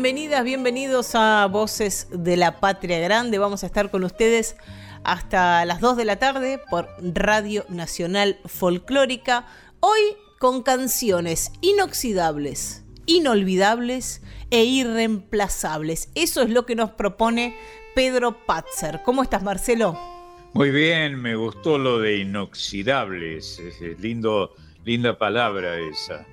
Bienvenidas, bienvenidos a Voces de la Patria Grande. Vamos a estar con ustedes hasta las 2 de la tarde por Radio Nacional Folclórica. Hoy con canciones inoxidables, inolvidables e irreemplazables. Eso es lo que nos propone Pedro Patzer. ¿Cómo estás, Marcelo? Muy bien, me gustó lo de inoxidables. Es lindo, linda palabra esa.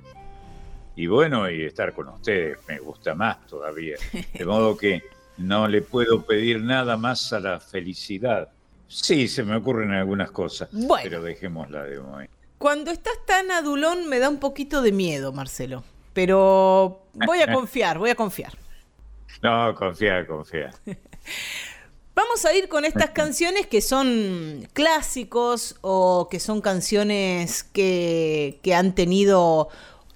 Y bueno, y estar con ustedes me gusta más todavía. De modo que no le puedo pedir nada más a la felicidad. Sí, se me ocurren algunas cosas, pero dejémosla de momento. Cuando estás tan adulón me da un poquito de miedo, Marcelo. Pero voy a confiar, voy a confiar. No, confía, confía. Vamos a ir con estas canciones que son clásicos o que son canciones que, que han tenido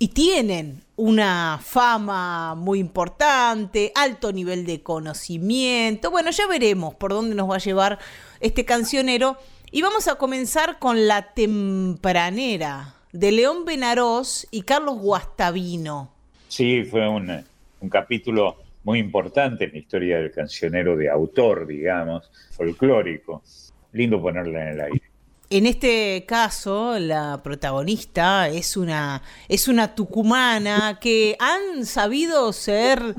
y tienen una fama muy importante, alto nivel de conocimiento. Bueno, ya veremos por dónde nos va a llevar este cancionero. Y vamos a comenzar con La Tempranera, de León Benarós y Carlos Guastavino. Sí, fue un, un capítulo muy importante en la historia del cancionero de autor, digamos, folclórico. Lindo ponerla en el aire. En este caso, la protagonista es una, es una tucumana que han sabido ser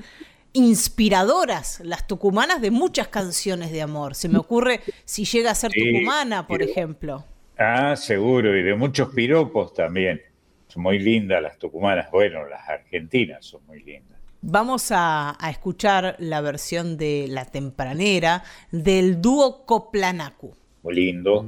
inspiradoras las tucumanas de muchas canciones de amor. Se me ocurre si llega a ser tucumana, por ejemplo. Ah, seguro, y de muchos piropos también. Son muy lindas las tucumanas, bueno, las argentinas son muy lindas. Vamos a, a escuchar la versión de La Tempranera del dúo Coplanacu. Muy lindo.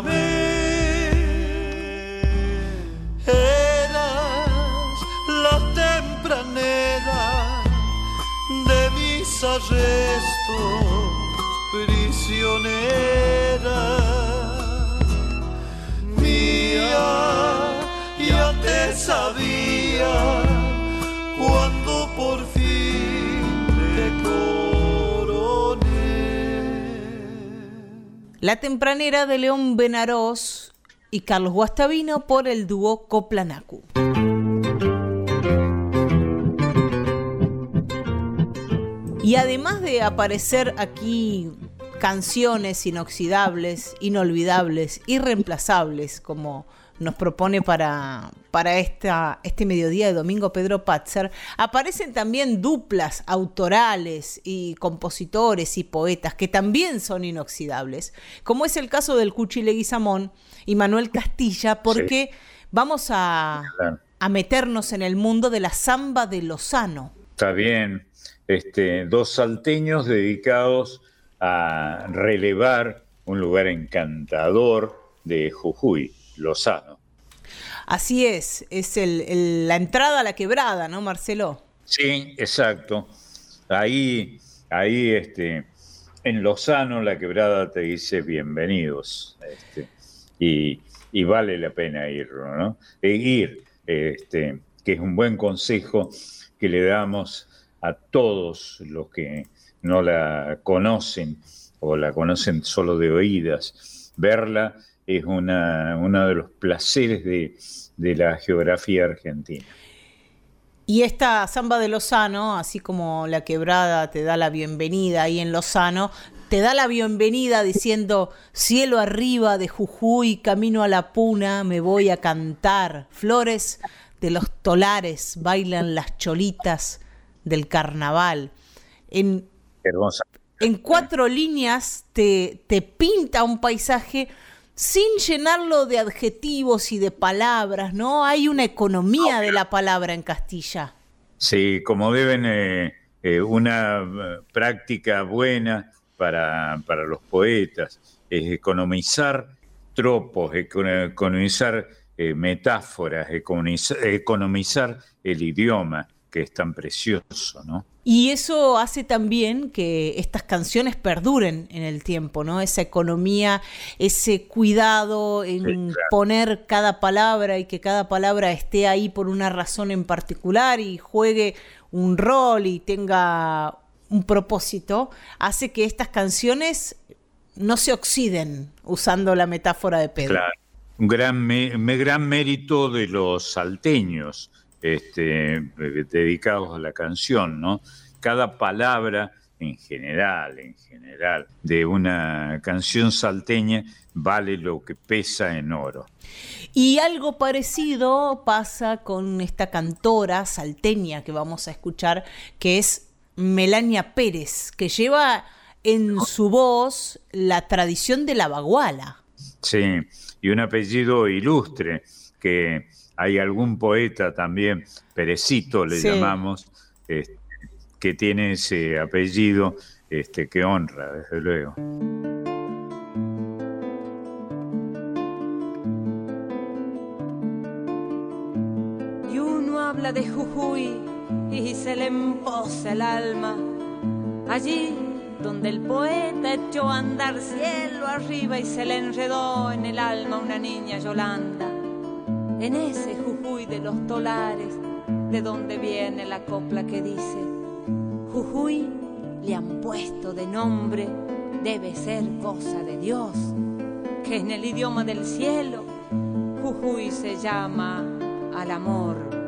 mí eras la tempranera de mis arrestos, prisionera mía, ya te sabía La tempranera de León Benarós y Carlos Guastavino por el dúo Coplanacu. Y además de aparecer aquí canciones inoxidables, inolvidables, irreemplazables, como nos propone para, para esta, este mediodía de domingo Pedro Patzer, aparecen también duplas autorales y compositores y poetas que también son inoxidables, como es el caso del Cuchi Leguizamón y Manuel Castilla, porque vamos a, a meternos en el mundo de la samba de Lozano. Está bien, este, dos salteños dedicados a relevar un lugar encantador de Jujuy, Lozano. Así es, es la entrada a la quebrada, ¿no, Marcelo? Sí, exacto. Ahí, ahí este, en Lozano la quebrada te dice bienvenidos. Este, y, vale la pena ir, ¿no? E ir, este, que es un buen consejo que le damos a todos los que no la conocen o la conocen solo de oídas. Verla es una, uno de los placeres de, de la geografía argentina. Y esta samba de Lozano, así como la quebrada te da la bienvenida ahí en Lozano, te da la bienvenida diciendo, cielo arriba de Jujuy, camino a la puna, me voy a cantar. Flores de los tolares, bailan las cholitas, del carnaval. En, en cuatro líneas te, te pinta un paisaje sin llenarlo de adjetivos y de palabras, ¿no? Hay una economía de la palabra en Castilla. Sí, como deben, eh, eh, una eh, práctica buena para, para, los poetas es economizar tropos, economizar metáforas, economizar el idioma que es tan precioso, ¿no? Y eso hace también que estas canciones perduren en el tiempo, ¿no? Esa economía, ese cuidado en poner cada palabra y que cada palabra esté ahí por una razón en particular y juegue un rol y tenga un propósito, hace que estas canciones no se oxiden, usando la metáfora de Pedro. Claro, un gran, gran mérito de los salteños este, dedicados a la canción, ¿no? Cada palabra en general, en general, de una canción salteña vale lo que pesa en oro. Y algo parecido pasa con esta cantora salteña que vamos a escuchar, que es Melania Pérez, que lleva en su voz la tradición de la baguala. Sí, y un apellido ilustre que hay algún poeta también, Perecito le llamamos, este, que tiene ese apellido este, que honra, desde luego. Y uno habla de Jujuy y se le empoza el alma. Allí donde el poeta echó a andar cielo arriba y se le enredó en el alma una niña Yolanda en ese Jujuy de los tolares, de donde viene la copla que dice, Jujuy le han puesto de nombre, debe ser cosa de Dios, que en el idioma del cielo, Jujuy se llama al amor.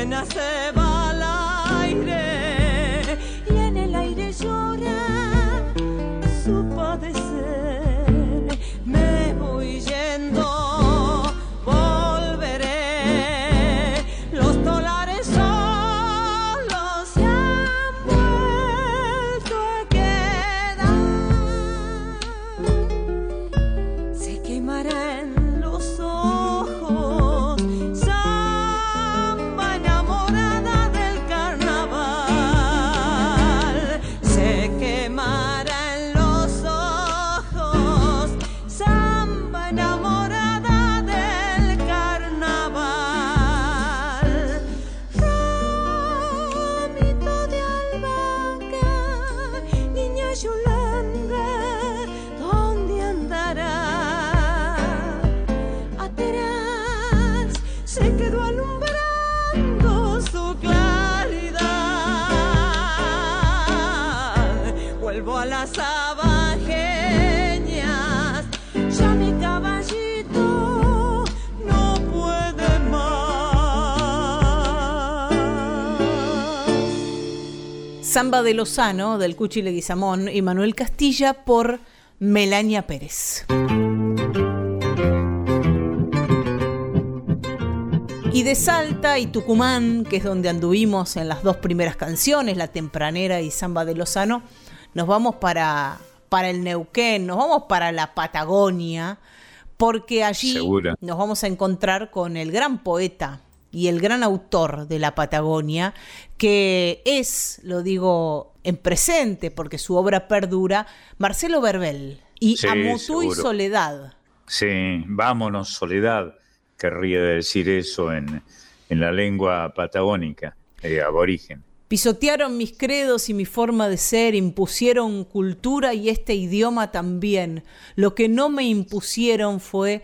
Pena se va Samba de Lozano, del Cuchi Leguizamón y Manuel Castilla por Melania Pérez. Y de Salta y Tucumán, que es donde anduvimos en las dos primeras canciones, La Tempranera y Samba de Lozano, nos vamos para, para el Neuquén, nos vamos para la Patagonia, porque allí Seguro. nos vamos a encontrar con el gran poeta y el gran autor de la Patagonia, que es, lo digo en presente porque su obra perdura, Marcelo Verbel y Sí, Amutú y. Soledad. Sí, vámonos, soledad, querría decir eso en, en la lengua patagónica, eh, aborigen. Pisotearon mis credos y mi forma de ser, impusieron cultura y este idioma también. Lo que no me impusieron fue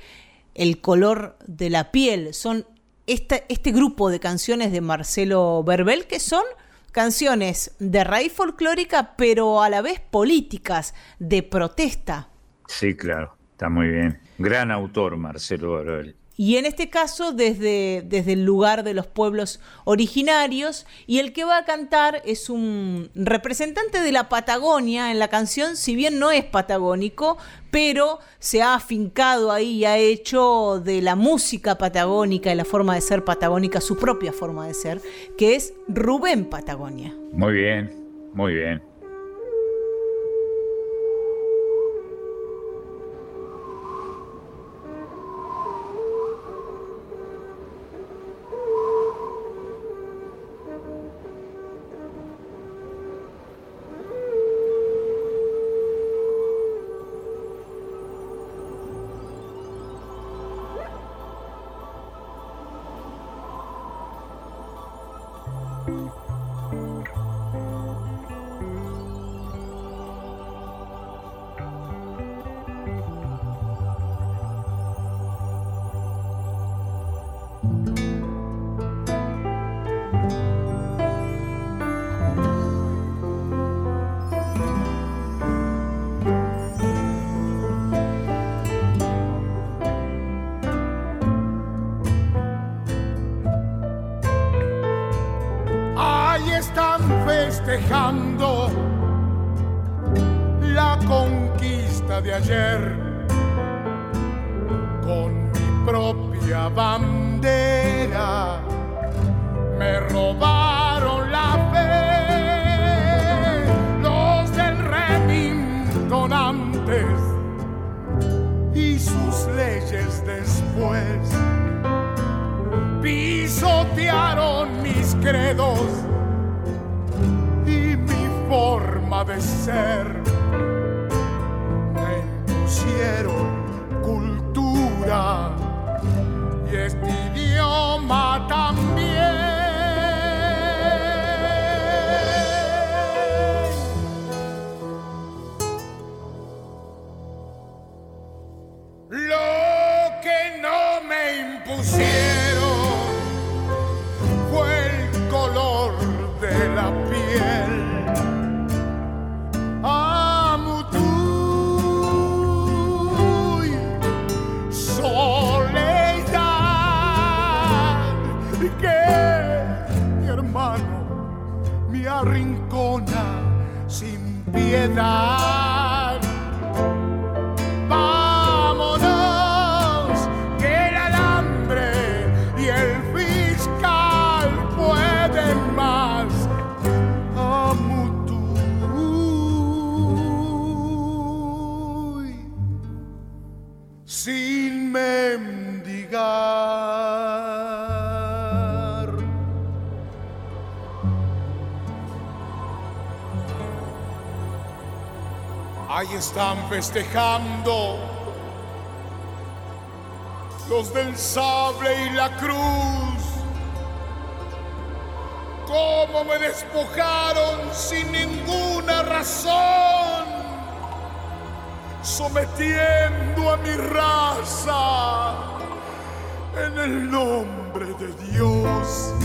el color de la piel. Son este grupo de canciones de Marcelo Verbel que son canciones de raíz folclórica, pero a la vez políticas, de protesta. Sí, claro, está muy bien. Gran autor, Marcelo Barol. Y en este caso desde, desde el lugar de los pueblos originarios. Y el que va a cantar es un representante de la Patagonia en la canción, si bien no es patagónico, pero se ha afincado ahí y ha hecho de la música patagónica y la forma de ser patagónica su propia forma de ser, que es Rubén Patagonia. Muy bien, muy bien. Están festejando los del sable y la cruz. Cómo me despojaron sin ninguna razón, sometiendo a mi raza en el nombre de Dios.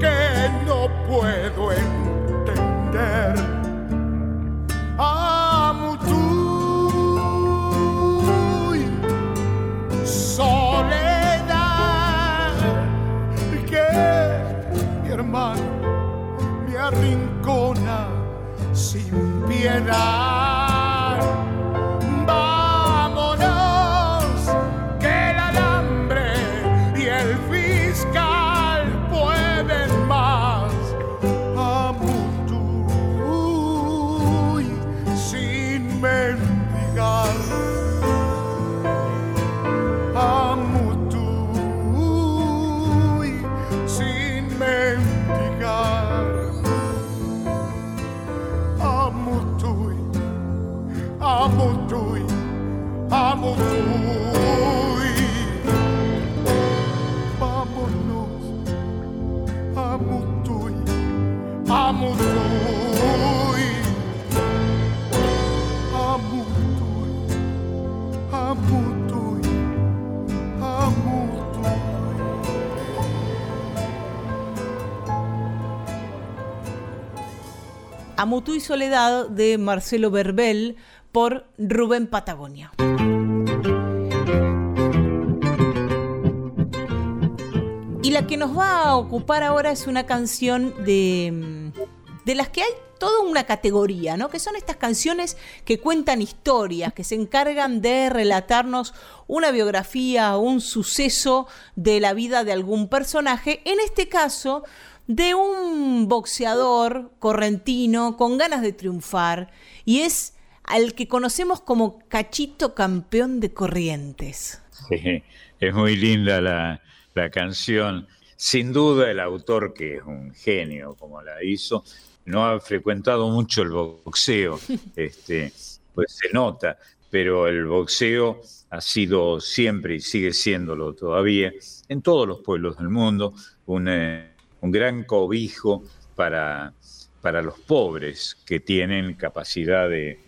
Que no puedo entender. Amutuy, soledad, que mi hermano me arrincona sin piedad. Amutu y Soledad de Marcelo Verbel por Rubén Patagonia. Y la que nos va a ocupar ahora es una canción de, mm, de las que hay toda una categoría, ¿no? Que son estas canciones que cuentan historias, que se encargan de relatarnos una biografía o un suceso de la vida de algún personaje. En este caso, de un boxeador correntino con ganas de triunfar y es al que conocemos como Cachito Campeón de Corrientes. Sí, es muy linda la, la canción. Sin duda el autor, que es un genio como la hizo, no ha frecuentado mucho el boxeo, este, pues se nota, pero el boxeo ha sido siempre y sigue siéndolo todavía en todos los pueblos del mundo un, eh, un gran cobijo para, para los pobres que tienen capacidad de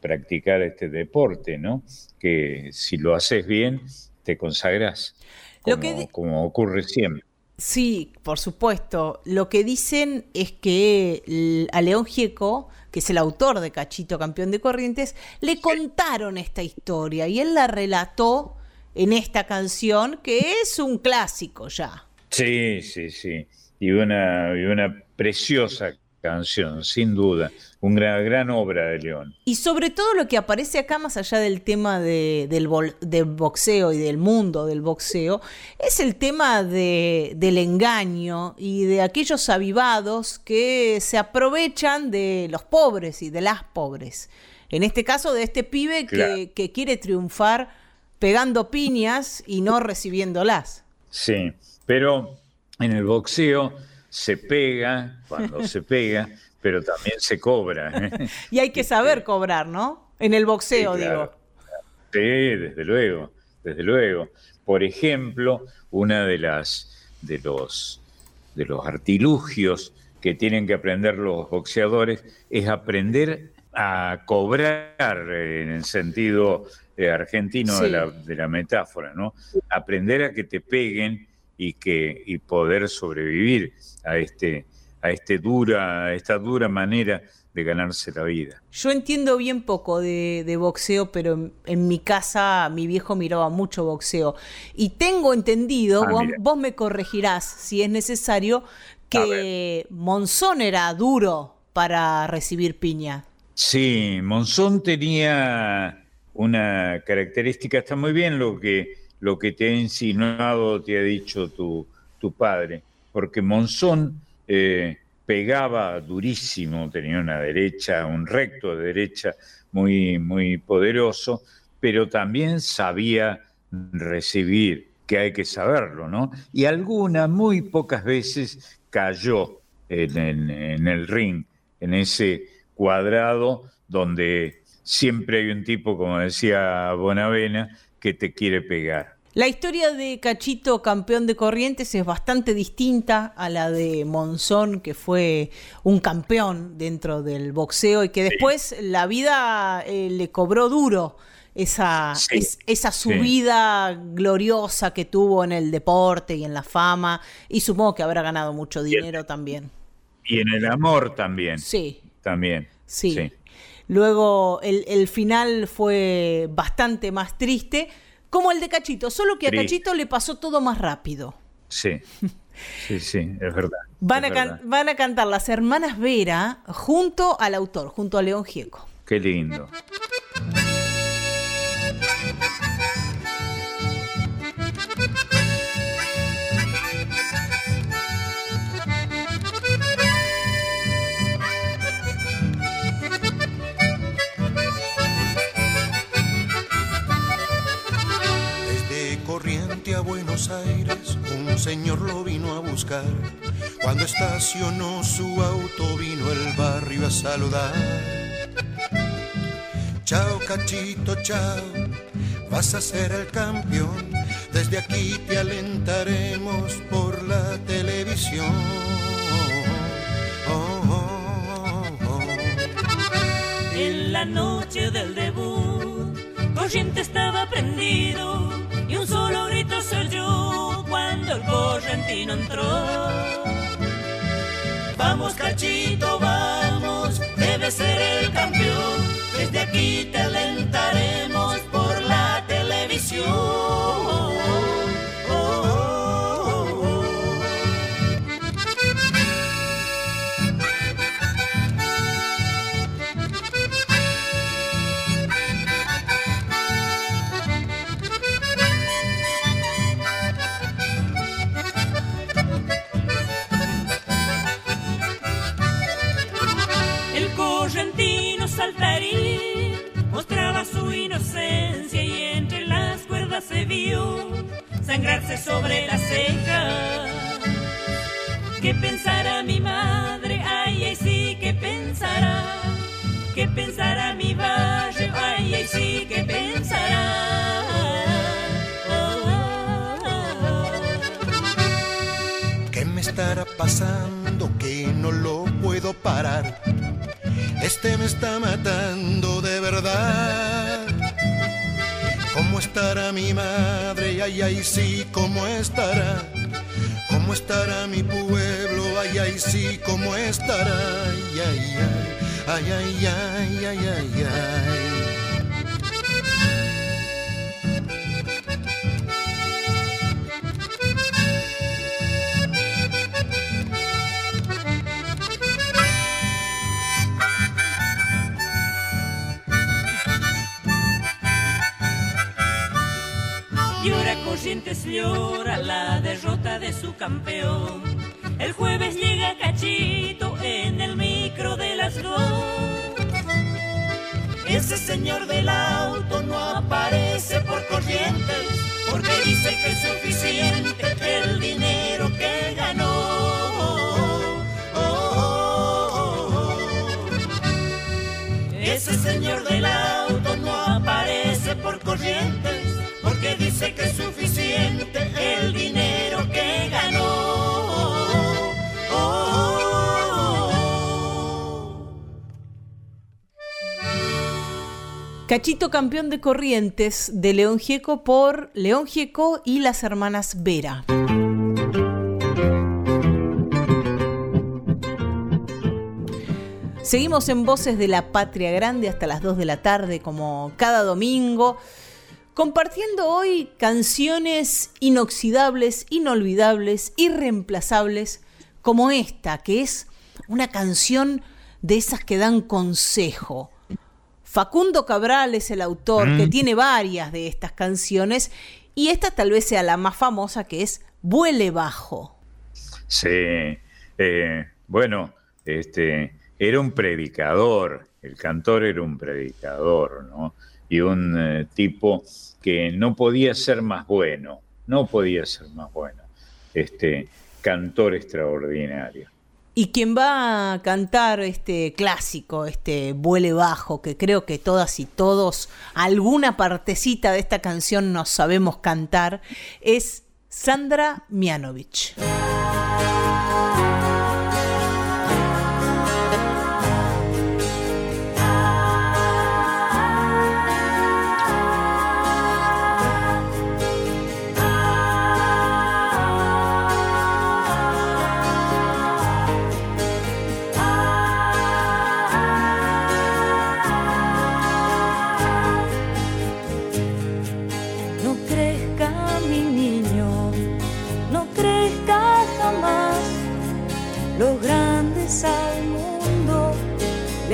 practicar este deporte, ¿no? Que si lo haces bien, te consagras, Lo como, que como ocurre siempre. Sí, por supuesto. Lo que dicen es que a León Gieco, que es el autor de Cachito, campeón de Corrientes, le contaron esta historia y él la relató en esta canción que es un clásico ya. Sí, sí, sí. Y una, y una preciosa canción, sin duda. Una gran obra de León. Y sobre todo lo que aparece acá, más allá del tema del, boxeo y del mundo del boxeo, es el tema del engaño y de aquellos avivados que se aprovechan de los pobres y de las pobres. En este caso, de este pibe que, que quiere triunfar pegando piñas y no recibiéndolas. Sí, pero en el boxeo se pega cuando se pega, pero también se cobra. ¿eh? y hay que saber cobrar, ¿no? En el boxeo, digo. Sí, desde luego, desde luego. Por ejemplo, una de las de los de los artilugios que tienen que aprender los boxeadores es aprender a cobrar en el sentido eh, argentino de, la, de, la, metáfora, ¿no? Aprender a que te peguen y que y poder sobrevivir a este a este dura a esta dura manera de ganarse la vida. Yo entiendo bien poco de, boxeo, pero en, mi casa mi viejo miraba mucho boxeo. Y tengo entendido, ah, vos, me corregirás si es necesario, que Monzón era duro para recibir piña. Sí, Monzón tenía una característica, está muy bien lo que lo que te ha insinuado, te ha dicho tu, tu padre, porque Monzón eh, pegaba durísimo, tenía una derecha, un recto de derecha muy, muy poderoso, pero también sabía recibir, que hay que saberlo, ¿no? Y algunas, muy pocas veces, cayó en el ring, en ese cuadrado donde siempre hay un tipo, como decía Bonavena, que te quiere pegar. La historia de Cachito, campeón de Corrientes, es bastante distinta a la de Monzón, que fue un campeón dentro del boxeo y que después la vida eh, le cobró duro esa, esa subida gloriosa que tuvo en el deporte y en la fama, y supongo que habrá ganado mucho dinero también. Y en el amor también. Sí. También. Sí. Luego el, el final fue bastante más triste como el de Cachito, solo que a Cachito le pasó todo más rápido. Sí, sí, sí, es verdad. Van, a, van a cantar las hermanas Vera junto al autor, junto a León Gieco. Qué lindo. A Buenos Aires, un señor lo vino a buscar. Cuando estacionó su auto, vino el barrio a saludar. Chao, cachito, chao, vas a ser el campeón. Desde aquí te alentaremos por la televisión. En la noche del debut, Corriente estaba prendido y un solo grito se oyó cuando el correntino entró. Vamos cachito, vamos, debe ser el campeón, desde aquí te se vio sangrarse sobre la ceja. ¿Qué pensará mi madre? Ay, ay, sí, ¿qué pensará? ¿Qué pensará mi barrio? Ay, ay, sí, ¿qué pensará? ¿Qué me estará pasando que no lo puedo parar? Este me está matando de verdad estará mi madre? Ay, ay, sí, ¿cómo estará? ¿Cómo estará mi pueblo? Ay, ay, sí, ¿cómo estará? Ay, ay, ay, ay, ay, ay, ay, ay. ay. Corrientes llora la derrota de su campeón. El jueves llega Cachito en el micro de las dos. Ese señor del auto no aparece por Corrientes porque dice que es suficiente el dinero que ganó. Ese señor del auto no aparece por Corrientes porque dice que es suficiente el dinero que ganó. Cachito campeón de Corrientes de León Gieco por León Gieco y las hermanas Vera. Seguimos en Voces de la Patria Grande hasta las 2 de la tarde, como cada domingo, compartiendo hoy canciones inoxidables, inolvidables, irreemplazables, como esta, que es una canción de esas que dan consejo. Facundo Cabral es el autor, que tiene varias de estas canciones, y esta tal vez sea la más famosa, que es Vuele Bajo. Sí, eh, bueno, este, era un predicador, el cantor era un predicador, ¿no? Y un eh, tipo que no podía ser más bueno, no podía ser más bueno, este, cantor extraordinario. Y quien va a cantar este clásico, este Vuele Bajo, que creo que todas y todos alguna partecita de esta canción nos sabemos cantar, es Sandra Mianovich.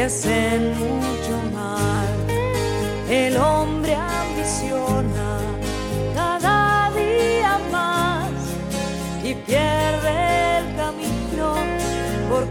Le hacen mucho mal. El hombre ambiciona cada día más y pierde el camino por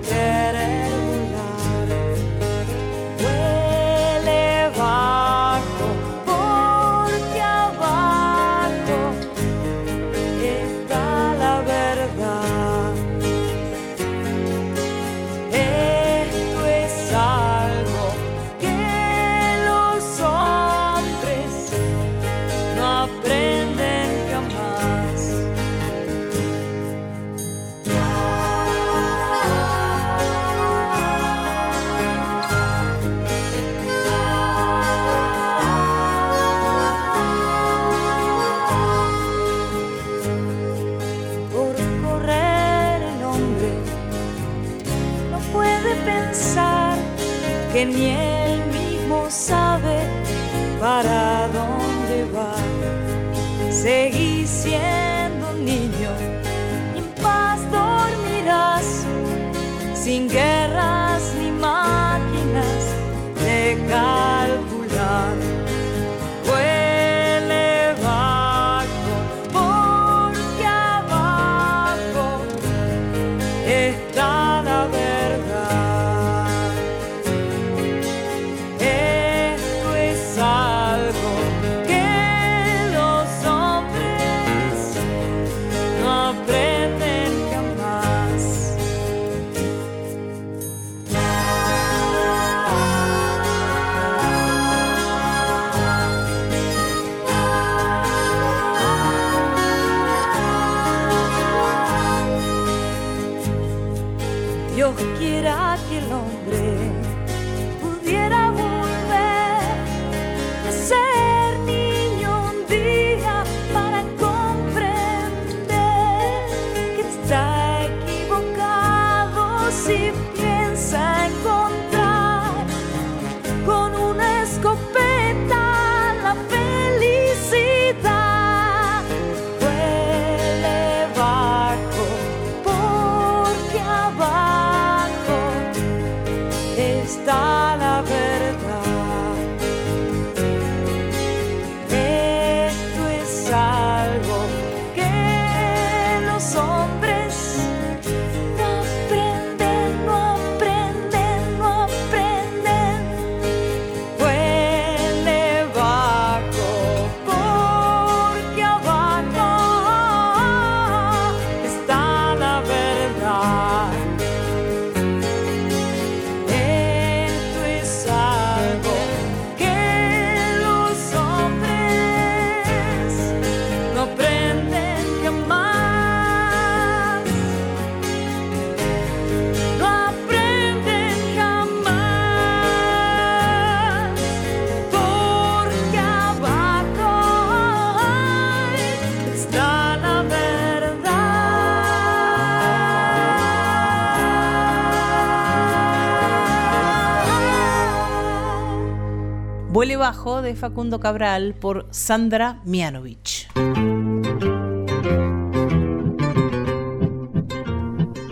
de Facundo Cabral por Sandra Mianovich.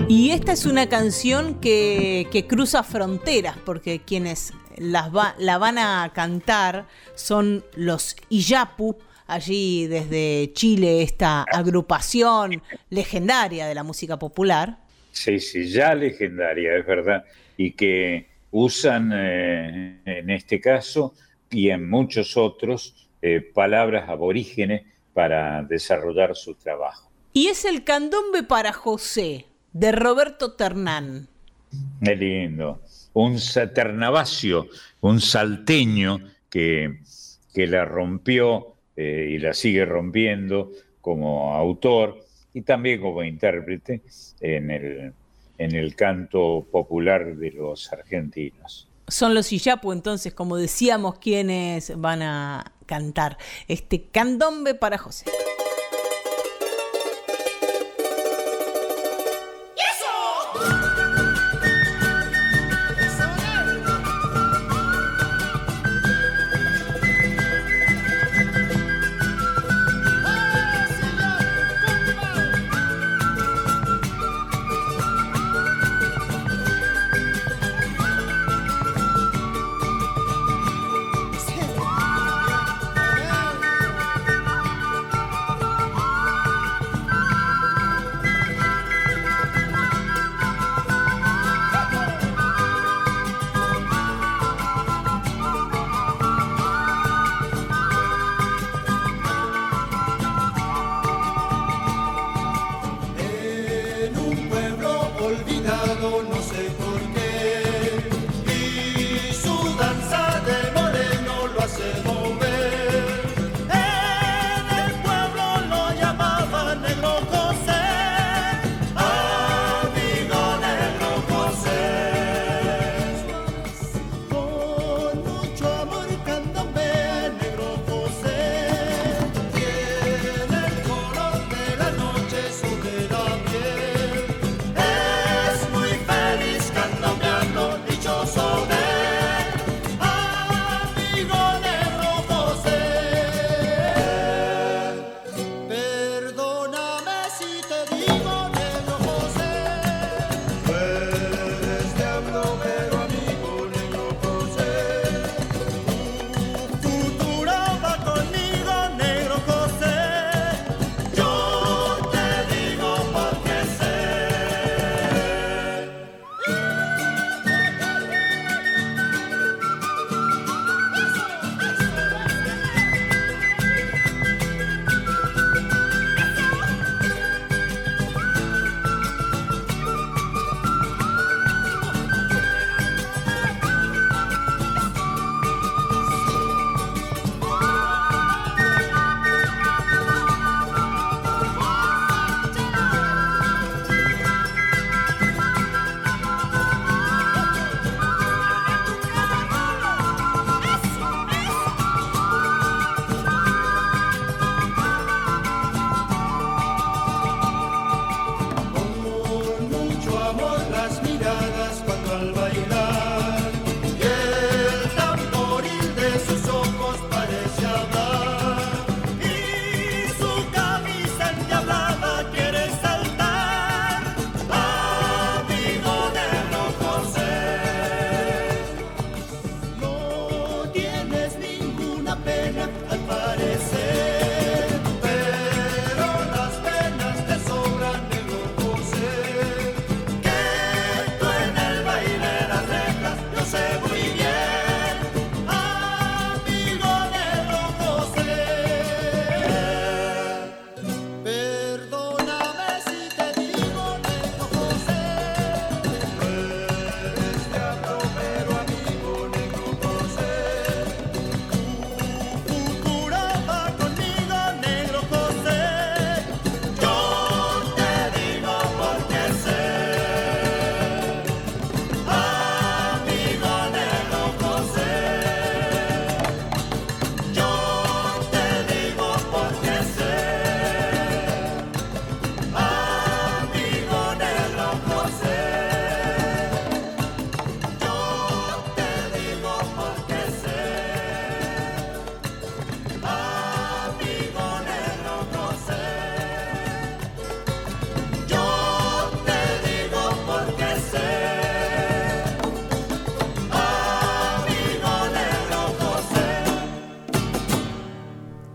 Y esta es una canción que, cruza fronteras, porque quienes las la van a cantar son los Iyapu, allí desde Chile, esta agrupación legendaria de la música popular. Sí, sí, ya legendaria, es verdad, y que usan eh, en este caso y en muchos otros eh, palabras aborígenes para desarrollar su trabajo. Y es el candombe para José, de Roberto Ternán. Qué lindo. Un saternavacio, un salteño que, que la rompió eh, y la sigue rompiendo como autor y también como intérprete en el, en el canto popular de los argentinos son los Iyapu, entonces, como decíamos, quienes van a cantar este candombe para José.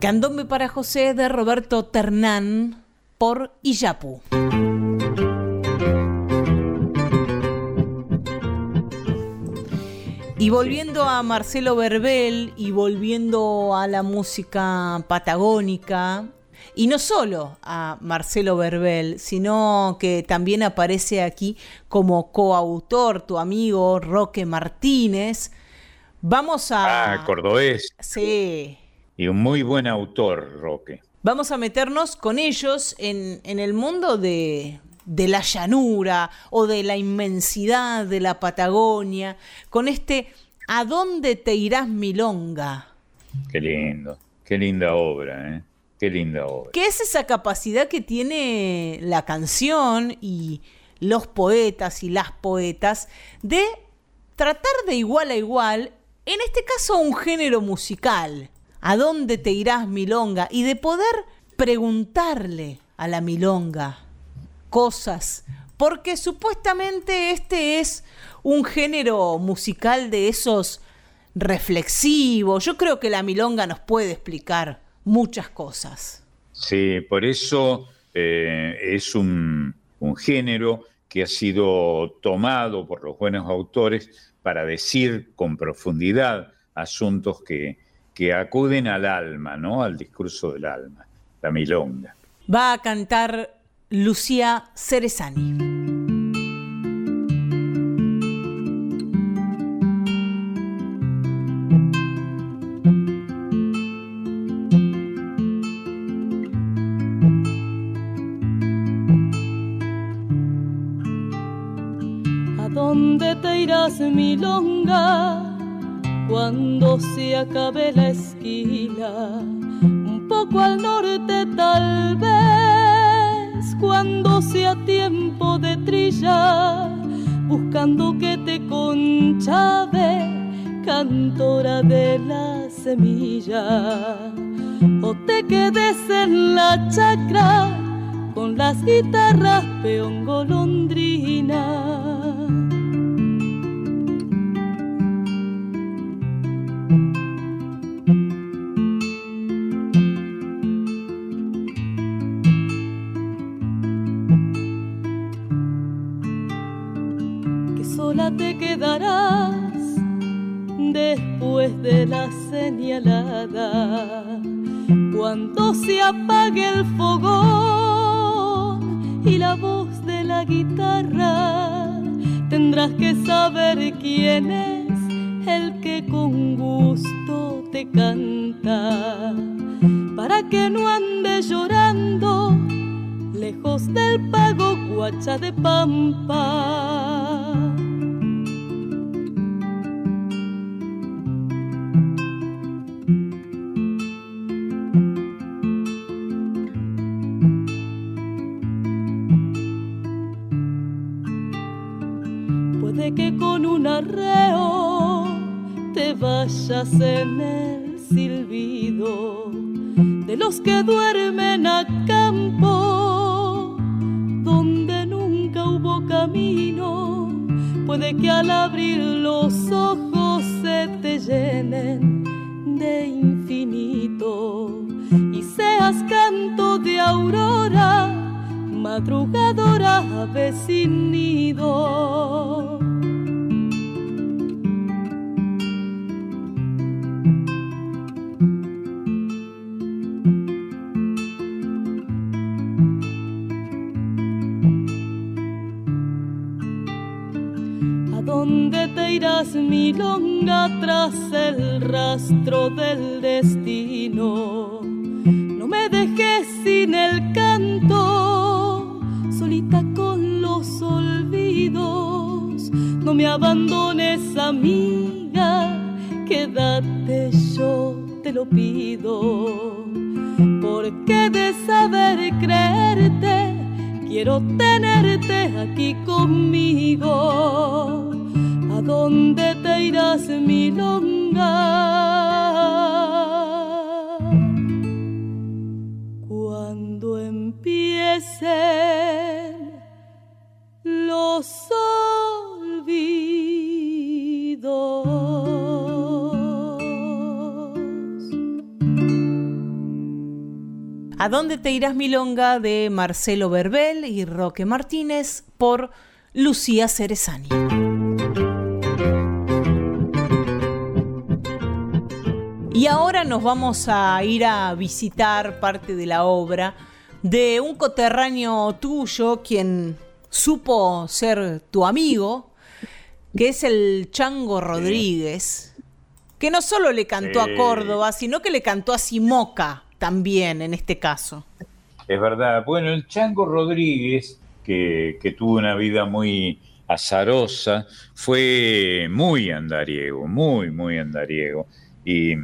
Candombe para José de Roberto Ternán por Iyapu. Y volviendo a Marcelo Verbel y volviendo a la música patagónica, y no solo a Marcelo Verbel, sino que también aparece aquí como coautor tu amigo Roque Martínez. Vamos a... Ah, cordobés. Sí. Y un muy buen autor, Roque. Vamos a meternos con ellos en, en el mundo de, de la llanura o de la inmensidad de la Patagonia, con este ¿A dónde te irás milonga? Qué lindo, qué linda obra, ¿eh? Qué linda obra. ¿Qué es esa capacidad que tiene la canción y los poetas y las poetas de tratar de igual a igual, en este caso un género musical, ¿a dónde te irás milonga? Y de poder preguntarle a la milonga cosas, porque supuestamente este es un género musical de esos reflexivos. Yo creo que la milonga nos puede explicar muchas cosas. Sí, por eso eh, es un, género que ha sido tomado por los buenos autores para decir con profundidad asuntos que, que acuden al alma, ¿no? Al discurso del alma, la milonga. Va a cantar Lucía Cerezani. ¿A dónde te irás, milonga, cuando se acabe la esquila? Un poco al norte tal vez cuando sea tiempo de trillar, buscando que te conchave, cantora de la semilla, o te quedes en la chacra con las guitarras peón golondrina ¿A dónde te irás Milonga? de Marcelo Verbel y Roque Martínez por Lucía Cerezani. Y ahora nos vamos a ir a visitar parte de la obra de un coterráneo tuyo, quien supo ser tu amigo, que es el Chango Rodríguez, que no solo le cantó a Córdoba, sino que le cantó a Simoca también en este caso. Es verdad. Bueno, el Chango Rodríguez, que, tuvo una vida muy azarosa, fue muy andariego, muy, muy andariego. Y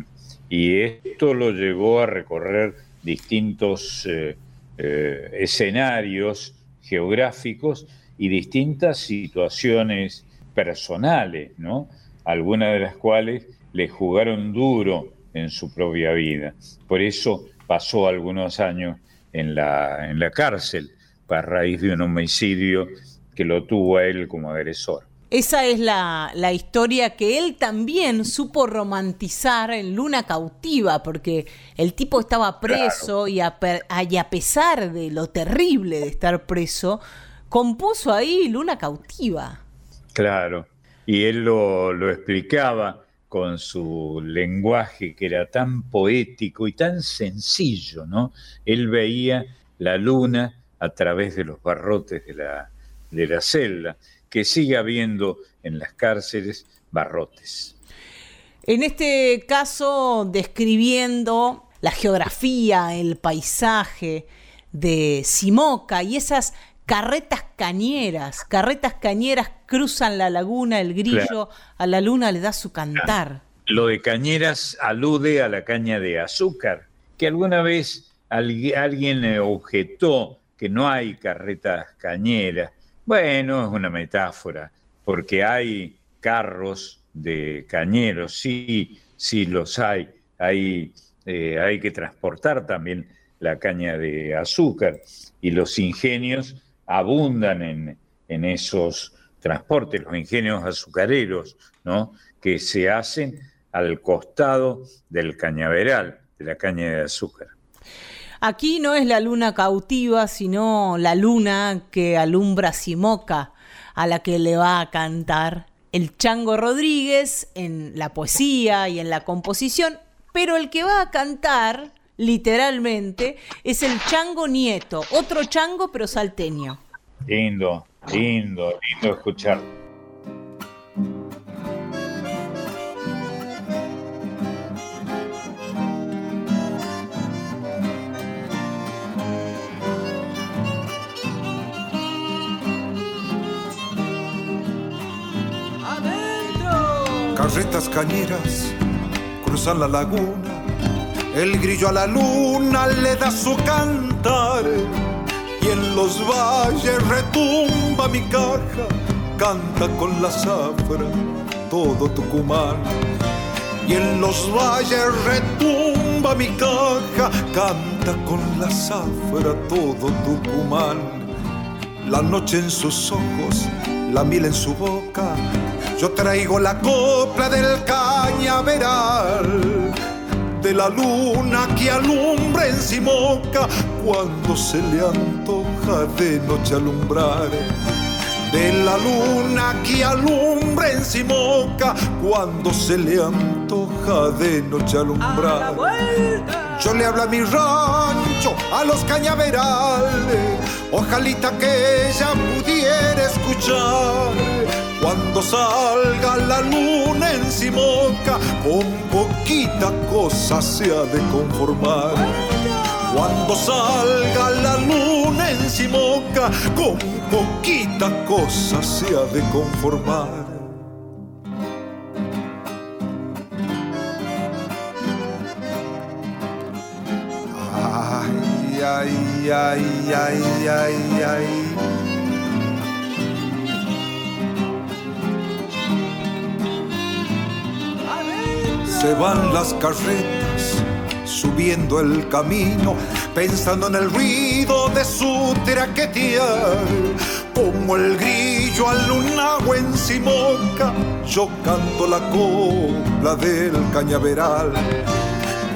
y esto lo llevó a recorrer distintos eh, eh, escenarios geográficos y distintas situaciones personales, ¿no? Algunas de las cuales le jugaron duro en su propia vida. Por eso pasó algunos años en la, en la cárcel, a raíz de un homicidio que lo tuvo a él como agresor. Esa es la, historia que él también supo romantizar en Luna Cautiva, porque el tipo estaba preso y, a, pesar de lo terrible de estar preso, compuso ahí Luna Cautiva. Claro, y él lo, lo explicaba con su lenguaje que era tan poético y tan sencillo, ¿no? Él veía la luna a través de los barrotes de la, de la celda que sigue habiendo en las cárceles barrotes. En este caso, describiendo la geografía, el paisaje de Simoca y esas carretas cañeras, carretas cañeras cruzan la laguna, el grillo a la luna le da su cantar. Lo de cañeras alude a la caña de azúcar, que alguna vez alguien objetó que no hay carretas cañeras, bueno, es una metáfora, porque hay carros de cañeros, sí, sí los hay. Hay, eh, hay que transportar también la caña de azúcar y los ingenios abundan en, en esos transportes, los ingenios azucareros, ¿no? que se hacen al costado del cañaveral, de la caña de azúcar. Aquí no es la luna cautiva, sino la luna que alumbra Simoca, a la que le va a cantar el Chango Rodríguez en la poesía y en la composición, pero el que va a cantar, literalmente, es el Chango Nieto, otro chango pero salteño. Lindo, lindo, lindo escuchar. carretas cañeras cruzan la laguna, el grillo a la luna le da su cantar y en los valles retumba mi caja, canta con la zafra todo Tucumán. Y en los valles retumba mi caja, canta con la zafra todo Tucumán. La noche en sus ojos, la miel en su boca, yo traigo la copla del cañaveral, de la luna que alumbra en Simoca cuando se le antoja de noche alumbrar. De la luna que alumbra en Simoca cuando se le antoja de noche alumbrar. Yo le hablo a mi rancho, a los cañaverales, ojalita que ella pudiera escuchar cuando salga la luna en Simoca, con poquita cosa se ha de conformar. Cuando salga la luna en Simoca, con poquita cosa se ha de conformar. Ay, ay, ay, ay, ay, se van las carretas subiendo el camino, pensando en el ruido de su traquetear. Como el grillo al lunagua en Simoca, yo canto la copla del cañaveral.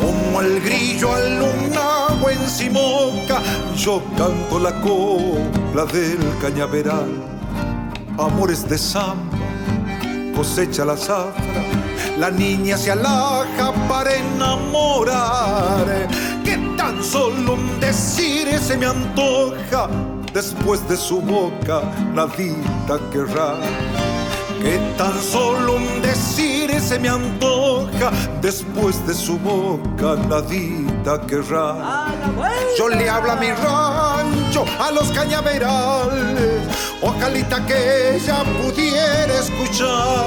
Como el grillo al lunabo en Simoca, yo canto la copla del cañaveral. Amores de samba, cosecha la zafra, la niña se alaja para enamorar. Que tan solo un decir se me antoja, después de su boca nadita querrá que tan solo un decir se me antoja, después de su boca nadita querrá. Yo le hablo a mi rancho, a los cañaverales, ojalita que ella pudiera escuchar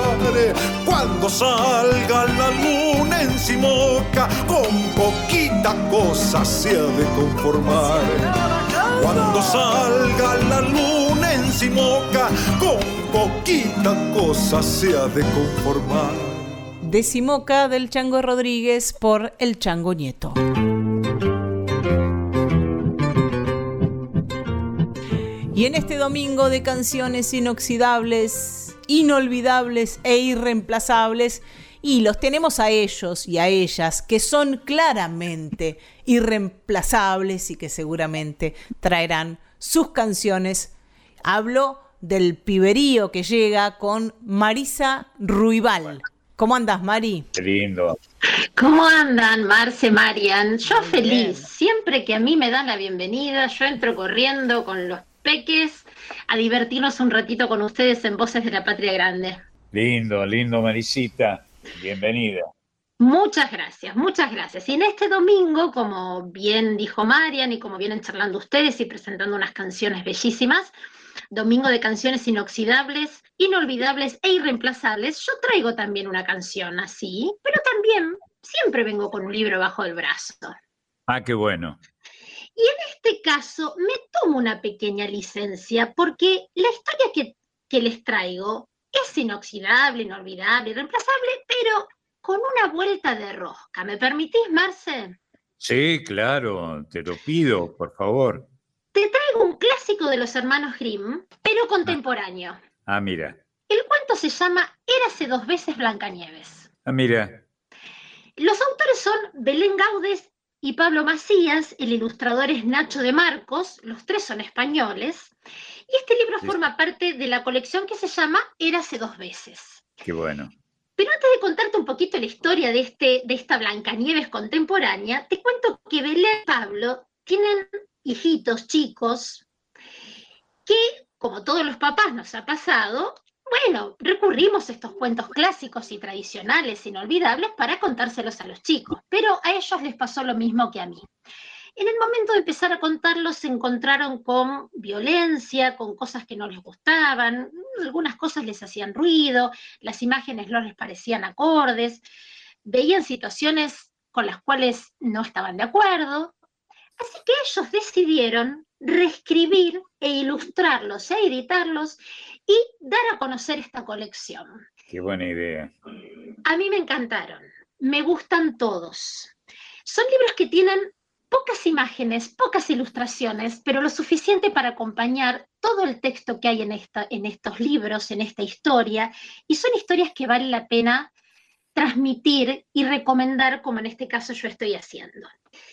cuando salga la luna en Simoca, con poquita cosa se ha de conformar. Cuando salga la luna en Simoca, con poquita cosa se ha de conformar. Decimoca del Chango Rodríguez por El Chango Nieto. Y en este domingo de canciones inoxidables, inolvidables e irreemplazables, y los tenemos a ellos y a ellas que son claramente irreemplazables y que seguramente traerán sus canciones. Hablo del piberío que llega con Marisa Ruibal. ¿Cómo andas, Mari? Qué lindo. ¿Cómo andan, Marce, Marian? Yo feliz. Siempre que a mí me dan la bienvenida, yo entro corriendo con los peques a divertirnos un ratito con ustedes en Voces de la Patria Grande. Lindo, lindo, Marisita. Bienvenida. Muchas gracias, muchas gracias. Y en este domingo, como bien dijo Marian y como vienen charlando ustedes y presentando unas canciones bellísimas, domingo de canciones inoxidables, inolvidables e irreemplazables, yo traigo también una canción así, pero también siempre vengo con un libro bajo el brazo. Ah, qué bueno. Y en este caso me tomo una pequeña licencia porque la historia que, que les traigo es inoxidable, inolvidable, irreemplazable, pero con una vuelta de rosca. ¿Me permitís, Marce? Sí, claro, te lo pido, por favor. Te traigo un clásico de los hermanos Grimm, pero contemporáneo. Ah, mira. El cuento se llama Érase dos veces Blancanieves. Ah, mira. Los autores son Belén Gaudes y Pablo Macías, el ilustrador es Nacho de Marcos, los tres son españoles, y este libro Sí. forma parte de la colección que se llama Érase dos veces. Qué bueno. Pero antes de contarte un poquito la historia de, este, de esta Blancanieves contemporánea, te cuento que Belén y Pablo tienen hijitos chicos que, como todos los papás nos ha pasado, bueno, recurrimos a estos cuentos clásicos y tradicionales, inolvidables, para contárselos a los chicos, pero a ellos les pasó lo mismo que a mí. En el momento de empezar a contarlos se encontraron con violencia, con cosas que no les gustaban, algunas cosas les hacían ruido, las imágenes no les parecían acordes, veían situaciones con las cuales no estaban de acuerdo, así que ellos decidieron reescribir e ilustrarlos e editarlos y dar a conocer esta colección. Qué buena idea. A mí me encantaron, me gustan todos. Son libros que tienen pocas imágenes, pocas ilustraciones, pero lo suficiente para acompañar todo el texto que hay en, esta, en estos libros, en esta historia, y son historias que vale la pena transmitir y recomendar, como en este caso yo estoy haciendo.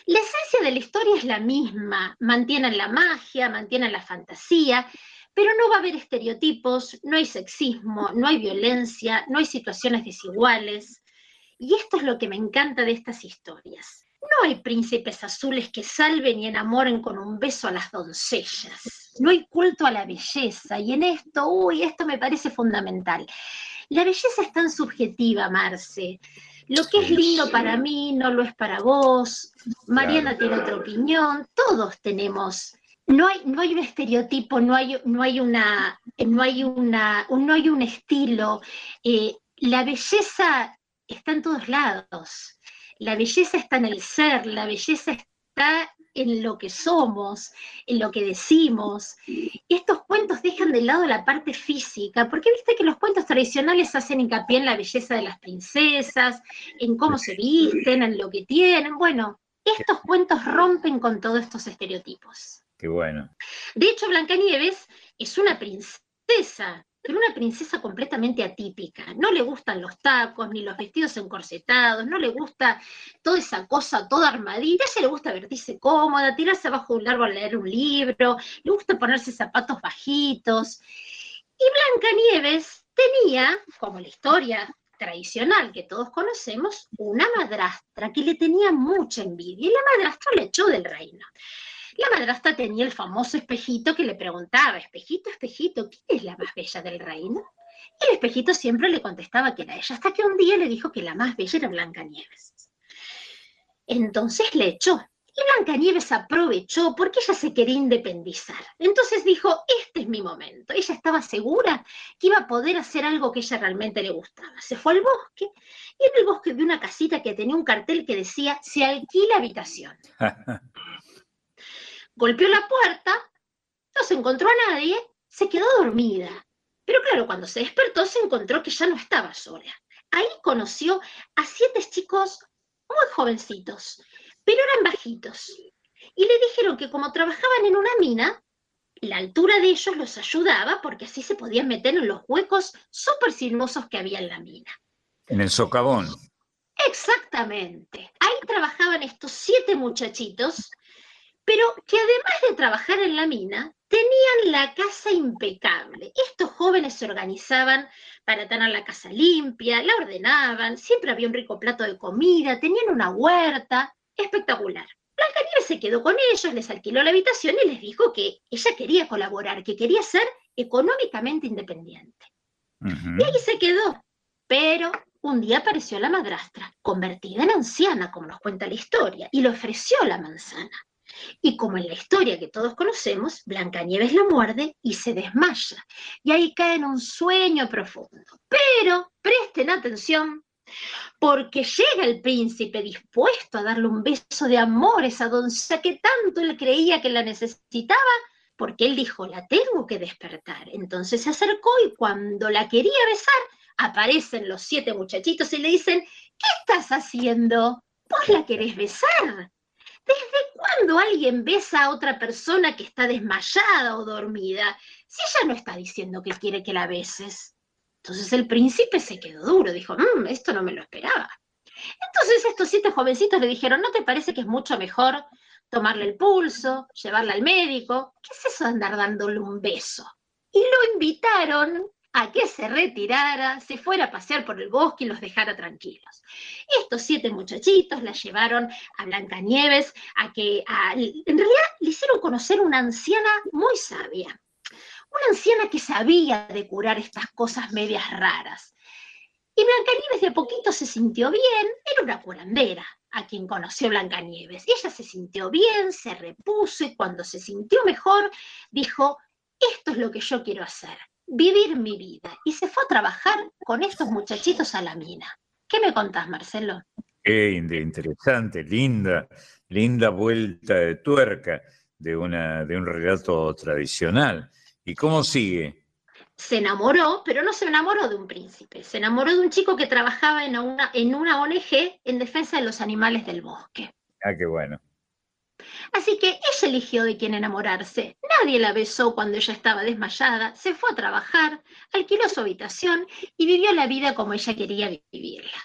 La esencia de la historia es la misma, mantienen la magia, mantienen la fantasía, pero no va a haber estereotipos, no hay sexismo, no hay violencia, no hay situaciones desiguales. Y esto es lo que me encanta de estas historias. No hay príncipes azules que salven y enamoren con un beso a las doncellas. No hay culto a la belleza. Y en esto, uy, esto me parece fundamental. La belleza es tan subjetiva, Marce. Lo que es lindo para mí no lo es para vos. Mariana tiene otra opinión. Todos tenemos. No hay, no hay un estereotipo, no hay, no hay, una, no hay, una, no hay un estilo. Eh, la belleza está en todos lados. La belleza está en el ser, la belleza está en lo que somos, en lo que decimos. Estos cuentos dejan de lado la parte física, porque viste que los cuentos tradicionales hacen hincapié en la belleza de las princesas, en cómo se visten, en lo que tienen. Bueno, estos cuentos rompen con todos estos estereotipos. Qué bueno. De hecho, Blancanieves es una princesa, pero una princesa completamente atípica. No le gustan los tacos, ni los vestidos encorsetados, no le gusta toda esa cosa, toda armadita. A ella le gusta vertirse cómoda, tirarse abajo de un árbol a leer un libro, le gusta ponerse zapatos bajitos. Y Blancanieves tenía, como la historia tradicional que todos conocemos, una madrastra que le tenía mucha envidia y la madrastra le echó del reino. La madrastra tenía el famoso espejito que le preguntaba, espejito, espejito, ¿quién es la más bella del reino? Y el espejito siempre le contestaba que era ella, hasta que un día le dijo que la más bella era Blancanieves. Entonces le echó. Y Blancanieves aprovechó porque ella se quería independizar. Entonces dijo, este es mi momento. Ella estaba segura que iba a poder hacer algo que ella realmente le gustaba. Se fue al bosque y en el bosque vio una casita que tenía un cartel que decía, se alquila habitación. Golpeó la puerta, no se encontró a nadie, se quedó dormida. Pero claro, cuando se despertó se encontró que ya no estaba sola. Ahí conoció a siete chicos muy jovencitos, pero eran bajitos. Y le dijeron que como trabajaban en una mina, la altura de ellos los ayudaba porque así se podían meter en los huecos súper sinuosos que había en la mina. En el socavón. Exactamente. Ahí trabajaban estos siete muchachitos pero que además de trabajar en la mina, tenían la casa impecable. Estos jóvenes se organizaban para tener la casa limpia, la ordenaban, siempre había un rico plato de comida, tenían una huerta, espectacular. Blancanieves se quedó con ellos, les alquiló la habitación y les dijo que ella quería colaborar, que quería ser económicamente independiente. Y ahí se quedó. Pero un día apareció la madrastra, convertida en anciana, como nos cuenta la historia, y le ofreció la manzana. Y como en la historia que todos conocemos, Blancanieves la muerde y se desmaya. Y ahí cae en un sueño profundo. Pero presten atención, porque llega el príncipe dispuesto a darle un beso de amor a esa doncella que tanto él creía que la necesitaba, porque él dijo, la tengo que despertar. Entonces se acercó y cuando la quería besar, aparecen los siete muchachitos y le dicen, ¿qué estás haciendo? ¿Vos la querés besar? ¿Desde cuándo alguien besa a otra persona que está desmayada o dormida si ella no está diciendo que quiere que la beses? Entonces el príncipe se quedó duro, dijo, mmm, esto no me lo esperaba. Entonces estos siete jovencitos le dijeron, ¿no te parece que es mucho mejor tomarle el pulso, llevarla al médico? ¿Qué es eso de andar dándole un beso? Y lo invitaron a que se retirara, se fuera a pasear por el bosque y los dejara tranquilos. Estos siete muchachitos la llevaron a Blancanieves a que, en realidad, le hicieron conocer una anciana muy sabia, una anciana que sabía de curar estas cosas medias raras. Y Blancanieves de poquito se sintió bien, era una curandera a quien conoció Blancanieves. Ella se sintió bien, se repuso y cuando se sintió mejor dijo, esto es lo que yo quiero hacer vivir mi vida. Y se fue a trabajar con estos muchachitos a la mina. ¿Qué me contás, Marcelo? Qué interesante, linda, linda vuelta de tuerca de, una, de un relato tradicional. ¿Y cómo sigue? Se enamoró, pero no se enamoró de un príncipe, se enamoró de un chico que trabajaba en una, en una ONG en defensa de los animales del bosque. Ah, qué bueno. Así que ella eligió de quién enamorarse. Nadie la besó cuando ella estaba desmayada, se fue a trabajar, alquiló su habitación y vivió la vida como ella quería vivirla.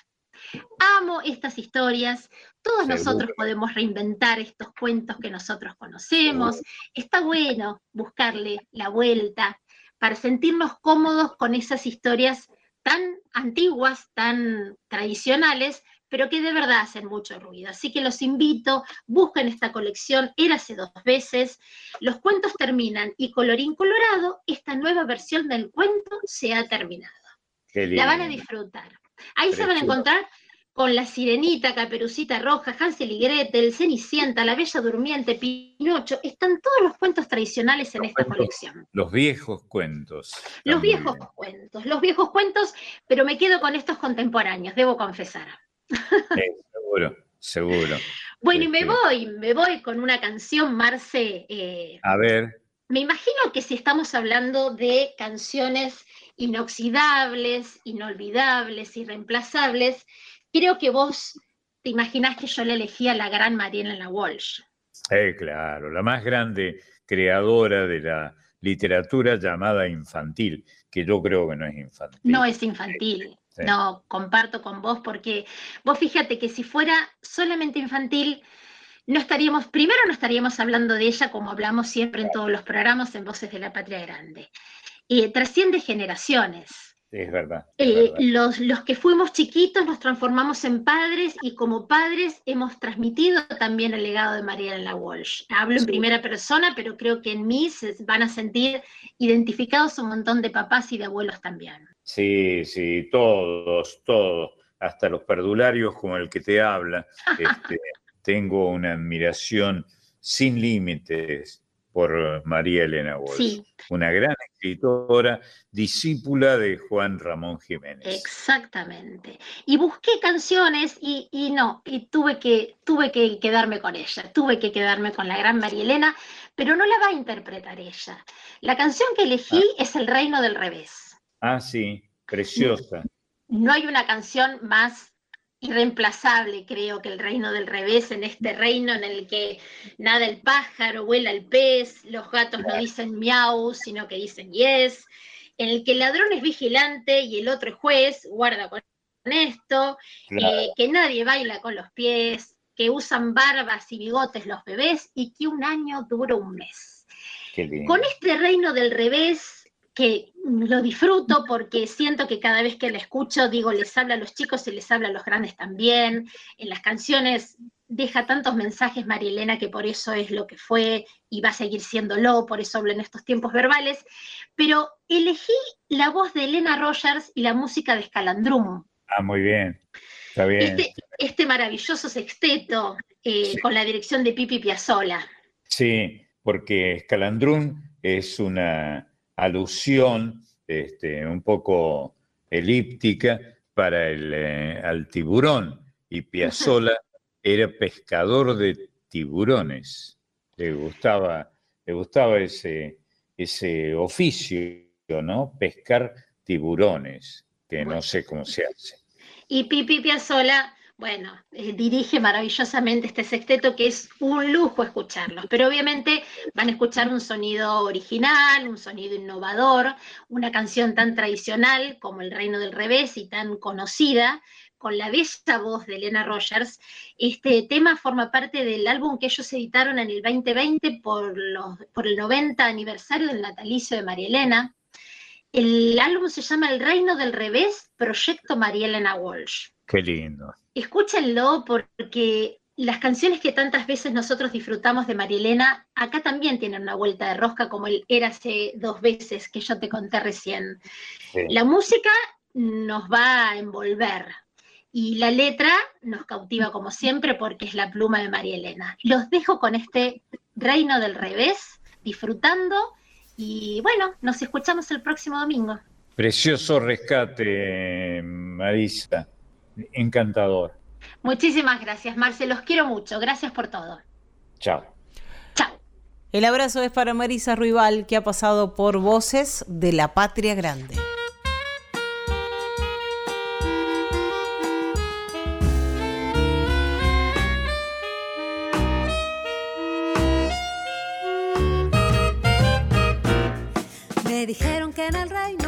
Amo estas historias. Todos nosotros podemos reinventar estos cuentos que nosotros conocemos. Está bueno buscarle la vuelta para sentirnos cómodos con esas historias tan antiguas, tan tradicionales, pero que de verdad hacen mucho ruido. Así que los invito, busquen esta colección, Érase dos veces, los cuentos terminan y colorín colorado, esta nueva versión del cuento se ha terminado. La van a disfrutar. Ahí se van a encontrar con la sirenita, caperucita roja, Hansel y Gretel, Cenicienta, la Bella Durmiente, Pinocho, están todos los cuentos tradicionales en esta colección. Los viejos cuentos. Los viejos cuentos, los viejos cuentos, pero me quedo con estos contemporáneos, debo confesar seguro, seguro. Bueno, y me este voy, me voy con una canción, Marce. Eh, a ver. Me imagino que si estamos hablando de canciones inoxidables, inolvidables, irreemplazables, creo que vos te imaginás que yo le elegía a la gran Mariana Walsh. Eh, claro, la más grande creadora de la literatura llamada infantil. que yo creo que no es infantil. No es infantil. No, comparto con vos porque vos fíjate que si fuera solamente infantil, no estaríamos, primero no estaríamos hablando de ella como hablamos siempre en todos los programas en Voces de la Patria Grande. y trasciende generaciones. Es verdad. Eh, los, los que fuimos chiquitos nos transformamos en padres y como padres hemos transmitido también el legado de Mariela Walsh. Hablo en primera persona, pero creo que en mí se van a sentir identificados un montón de papás y de abuelos también. Sí, sí, todos, todos, hasta los perdularios como el que te habla. Este, tengo una admiración sin límites por María Elena Walsh, una gran escritora, discípula de Juan Ramón Jiménez. Exactamente. Y busqué canciones y, no, y tuve que, tuve que quedarme con ella, tuve que quedarme con la gran María Elena, pero no la va a interpretar ella. La canción que elegí ah. es El Reino del Revés. Ah, sí, preciosa. No hay una canción más irreemplazable, creo que el reino del revés, en este reino en el que nada el pájaro, vuela el pez, los gatos no dicen miau, sino que dicen yes, en el que el ladrón es vigilante y el otro es juez, guarda con esto, eh, que nadie baila con los pies, que usan barbas y bigotes los bebés y que un año dura un mes. Con este reino del revés, que lo disfruto porque siento que cada vez que la escucho, digo, les habla a los chicos y les habla a los grandes también. En las canciones deja tantos mensajes María Elena que por eso es lo que fue y va a seguir siéndolo, por eso hablo en estos tiempos verbales. Pero elegí la voz de Elena Rogers y la música de Scalandrum. Ah, muy bien. Está bien. Este, este maravilloso sexteto eh, con la dirección de Pipi Piazzola. Sí, porque Scalandrum es una alusión este, un poco elíptica para el, eh, al tiburón. Y Piazzola era pescador de tiburones. Le gustaba, le gustaba ese, ese oficio, ¿no? Pescar tiburones, que no sé cómo se hace. Y Pipi Piazzola bueno, eh, dirige maravillosamente este sexteto que es un lujo escucharlo, pero obviamente van a escuchar un sonido original, un sonido innovador, una canción tan tradicional como El Reino del Revés y tan conocida, con la bella voz de Elena Rogers. Este tema forma parte del álbum que ellos editaron en el 2020 por, por el 90 aniversario del natalicio de María Elena. El álbum se llama El Reino del Revés, Proyecto María Elena Walsh. Qué lindo escúchenlo porque las canciones que tantas veces nosotros disfrutamos de Marielena, acá también tienen una vuelta de rosca como el hace dos veces que yo te conté recién. La música nos va a envolver y la letra nos cautiva como siempre porque es la pluma de María Elena. Los dejo con este reino del revés, disfrutando y bueno, nos escuchamos el próximo domingo. Precioso rescate, Marisa encantador. Muchísimas gracias, Marce. Los quiero mucho. Gracias por todo. Chao. Chao. El abrazo es para Marisa Ruibal, que ha pasado por Voces de la Patria Grande. Me dijeron que en el reino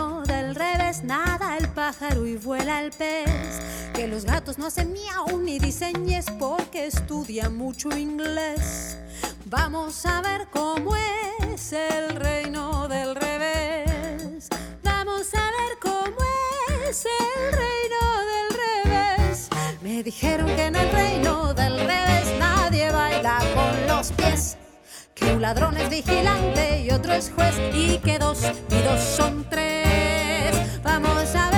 pájaro y vuela el pez que los gatos no hacen miau ni diseñes porque estudian mucho inglés. Vamos a ver cómo es el reino del revés. Vamos a ver cómo es el reino del revés. Me dijeron que en el reino del revés nadie baila con los pies. Que un ladrón es vigilante y otro es juez y que dos y dos son tres. Vamos a ver.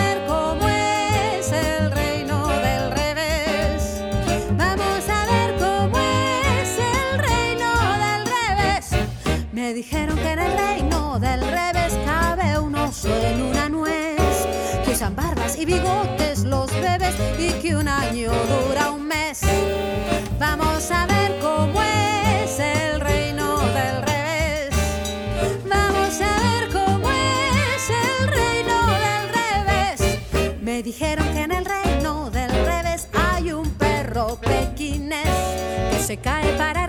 En una nuez, que usan barbas y bigotes los bebés y que un año dura un mes. Vamos a ver cómo es el reino del revés. Vamos a ver cómo es el reino del revés. Me dijeron que en el reino del revés hay un perro pequinés que se cae para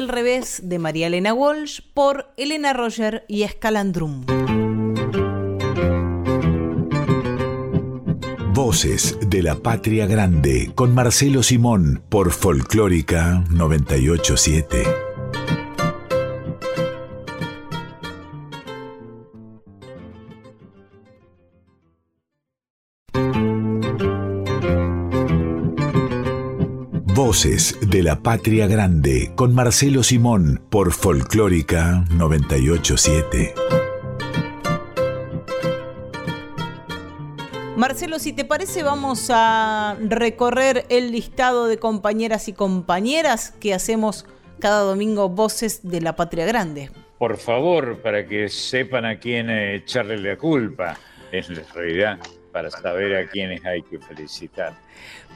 del revés de María Elena Walsh por Elena Roger y Escalandrum. Voces de la Patria Grande con Marcelo Simón por Folclórica 987. Voces de la Patria Grande con Marcelo Simón por Folclórica 987. Marcelo, si te parece, vamos a recorrer el listado de compañeras y compañeras que hacemos cada domingo Voces de la Patria Grande. Por favor, para que sepan a quién eh, echarle la culpa, en realidad, para saber a quiénes hay que felicitar.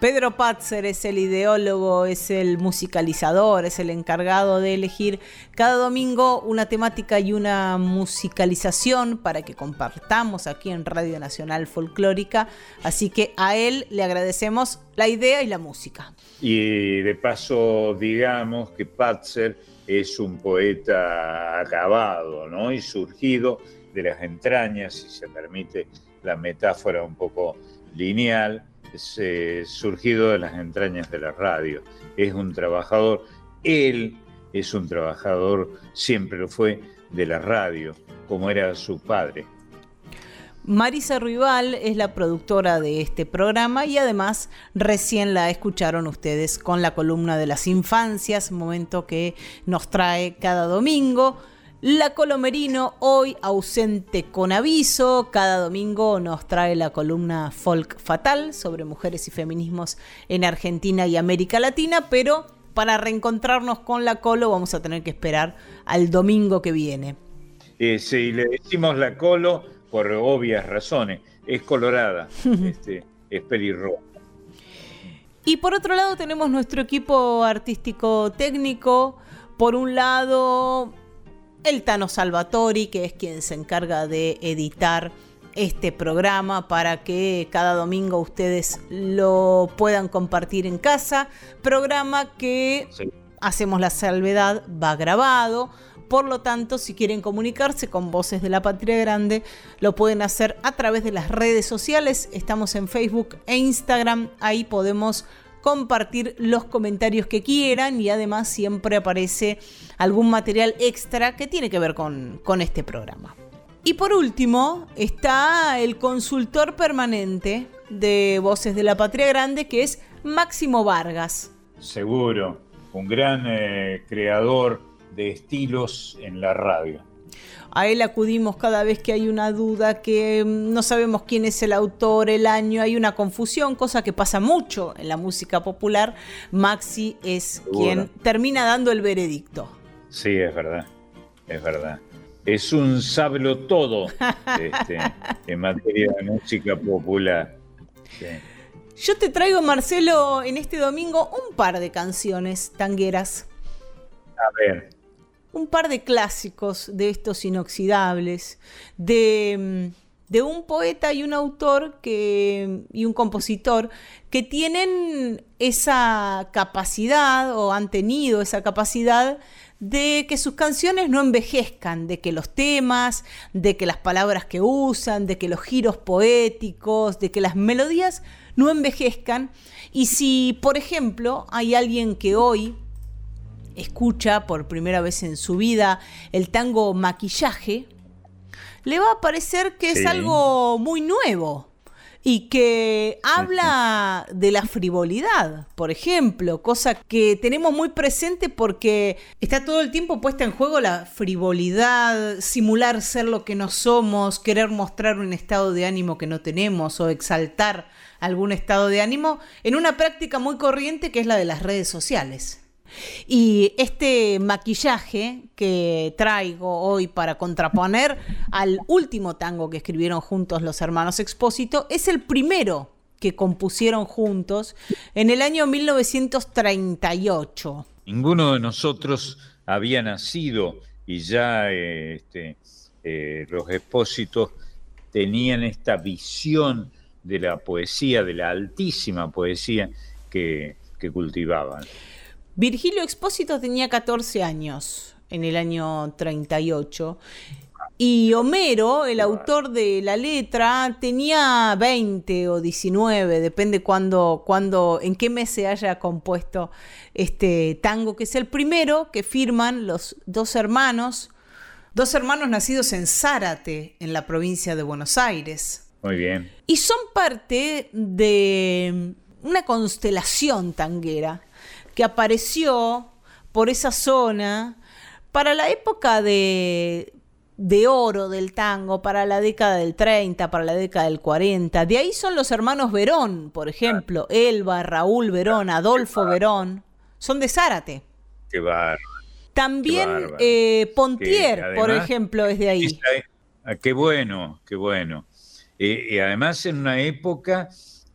Pedro Patzer es el ideólogo, es el musicalizador, es el encargado de elegir cada domingo una temática y una musicalización para que compartamos aquí en Radio Nacional Folclórica. Así que a él le agradecemos la idea y la música. Y de paso, digamos que Patzer es un poeta acabado, ¿no? Y surgido de las entrañas, si se permite la metáfora un poco lineal, surgido de las entrañas de la radio. Es un trabajador, él es un trabajador, siempre lo fue, de la radio, como era su padre. Marisa Ruibal es la productora de este programa y además recién la escucharon ustedes con la columna de las infancias, momento que nos trae cada domingo. La Colomerino, hoy ausente con aviso, cada domingo nos trae la columna Folk Fatal sobre mujeres y feminismos en Argentina y América Latina, pero para reencontrarnos con la Colo vamos a tener que esperar al domingo que viene. Eh, sí, le decimos la Colo por obvias razones. Es colorada, este, es pelirroja. Y por otro lado tenemos nuestro equipo artístico técnico. Por un lado, el Tano Salvatori, que es quien se encarga de editar este programa para que cada domingo ustedes lo puedan compartir en casa. Programa que Sí. hacemos la salvedad, va grabado. Por lo tanto, si quieren comunicarse con Voces de la Patria Grande, lo pueden hacer a través de las redes sociales. Estamos en Facebook e Instagram. Ahí podemos compartir los comentarios que quieran y además siempre aparece algún material extra que tiene que ver con, con este programa. Y por último está el consultor permanente de Voces de la Patria Grande, que es Máximo Vargas. Seguro, un gran eh, creador de estilos en la radio. A él acudimos cada vez que hay una duda, que mm, no sabemos quién es el autor, el año, hay una confusión, cosa que pasa mucho en la música popular. Maxi es quien termina dando el veredicto. Sí, es verdad, es verdad. Es un sablo todo este, en materia de música popular. Yo te traigo, Marcelo, en este domingo un par de canciones tangueras. A ver un par de clásicos de estos inoxidables, de, de un poeta y un autor que, y un compositor que tienen esa capacidad o han tenido esa capacidad de que sus canciones no envejezcan, de que los temas, de que las palabras que usan, de que los giros poéticos, de que las melodías no envejezcan. Y si, por ejemplo, hay alguien que hoy escucha por primera vez en su vida el tango maquillaje, le va a parecer que es algo muy nuevo y que habla de la frivolidad, por ejemplo, cosa que tenemos muy presente porque está todo el tiempo puesta en juego la frivolidad, simular ser lo que no somos, querer mostrar un estado de ánimo que no tenemos o exaltar algún estado de ánimo en una práctica muy corriente que es la de las redes sociales. Y este maquillaje que traigo hoy para contraponer al último tango que escribieron juntos los hermanos Expósito es el primero que compusieron juntos en el año 1938. Ninguno de nosotros había nacido y ya este, eh, los expósitos tenían esta visión de la poesía, de la altísima poesía que cultivaban. Virgilio Expósito tenía 14 años en el año 38 y Homero, el autor de la letra, tenía 20 o 19, depende cuándo, cuando, en qué mes se haya compuesto este tango, que es el primero que firman los dos hermanos, dos hermanos nacidos en Zárate, en la provincia de Buenos Aires. Muy bien. Y son parte de una constelación tanguera que apareció por esa zona para la época de, oro del tango, para la década del 30, para la década del 40. De ahí son los hermanos Verón, por ejemplo, Elba, Raúl Verón, Adolfo Verón, son de Zárate. Qué bárbaro. También eh, Pontier, por ejemplo, es de ahí. Ah, qué bueno, qué bueno. Eh, y además en una época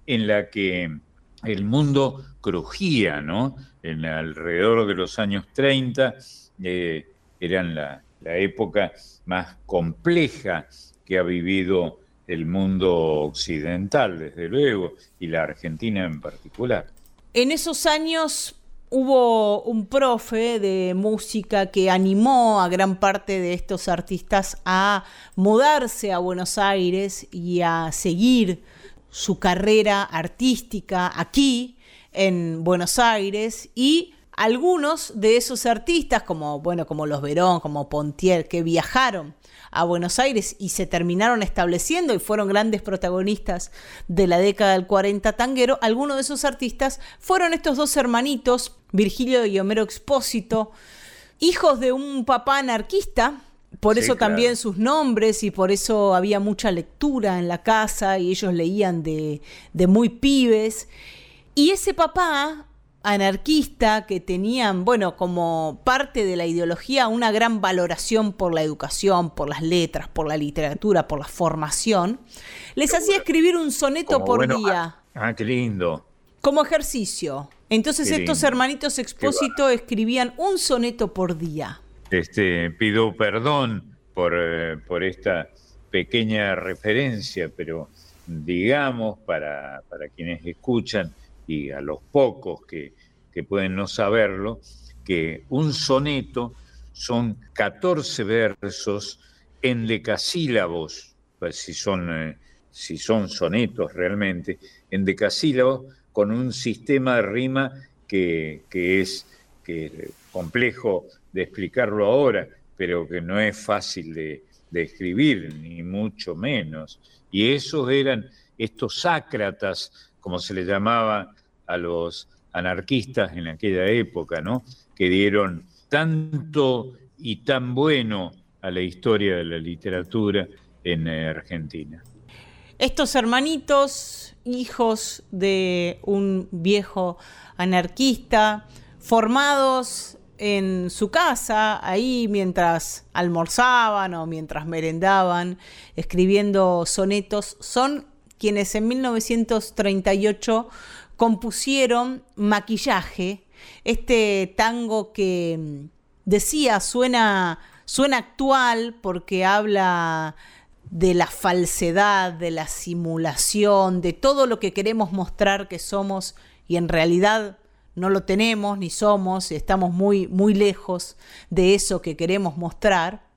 en la que el mundo crujía, ¿no? En alrededor de los años 30 eh, eran la, época más compleja que ha vivido el mundo occidental, desde luego, y la Argentina en particular. En esos años hubo un profe de música que animó a gran parte de estos artistas a mudarse a Buenos Aires y a seguir su carrera artística aquí en Buenos Aires y algunos de esos artistas como bueno como los Verón, como Pontier que viajaron a Buenos Aires y se terminaron estableciendo y fueron grandes protagonistas de la década del 40 tanguero, algunos de esos artistas fueron estos dos hermanitos, Virgilio y Homero Expósito, hijos de un papá anarquista por eso también sus nombres y por eso había mucha lectura en la casa y ellos leían de, de muy pibes. Y ese papá anarquista que tenían, bueno, como parte de la ideología, una gran valoración por la educación, por las letras, por la literatura, por la formación, les hacía escribir un soneto por día. Ah, ah, qué lindo. Como ejercicio. Entonces estos hermanitos expósito escribían un soneto por día. Este, pido perdón por, eh, por esta pequeña referencia, pero digamos para, para, quienes escuchan y a los pocos que, pueden no saberlo, que un soneto son 14 versos en decasílabos, pues si son, eh, si son sonetos realmente, en decasílabos con un sistema de rima que, que es que complejo de explicarlo ahora, pero que no es fácil de, escribir, ni mucho menos. Y esos eran estos sácratas, como se les llamaba a los anarquistas en aquella época, ¿no? Que dieron tanto y tan bueno a la historia de la literatura en eh, Argentina. Estos hermanitos, hijos de un viejo anarquista, formados en su casa, ahí mientras almorzaban o mientras merendaban, escribiendo sonetos, son quienes en 1938 compusieron Maquillaje, este tango que mm, decía suena, suena actual porque habla de la falsedad, de la simulación, de todo lo que queremos mostrar que somos y en realidad no lo tenemos ni somos, estamos muy, muy lejos de eso que queremos mostrar.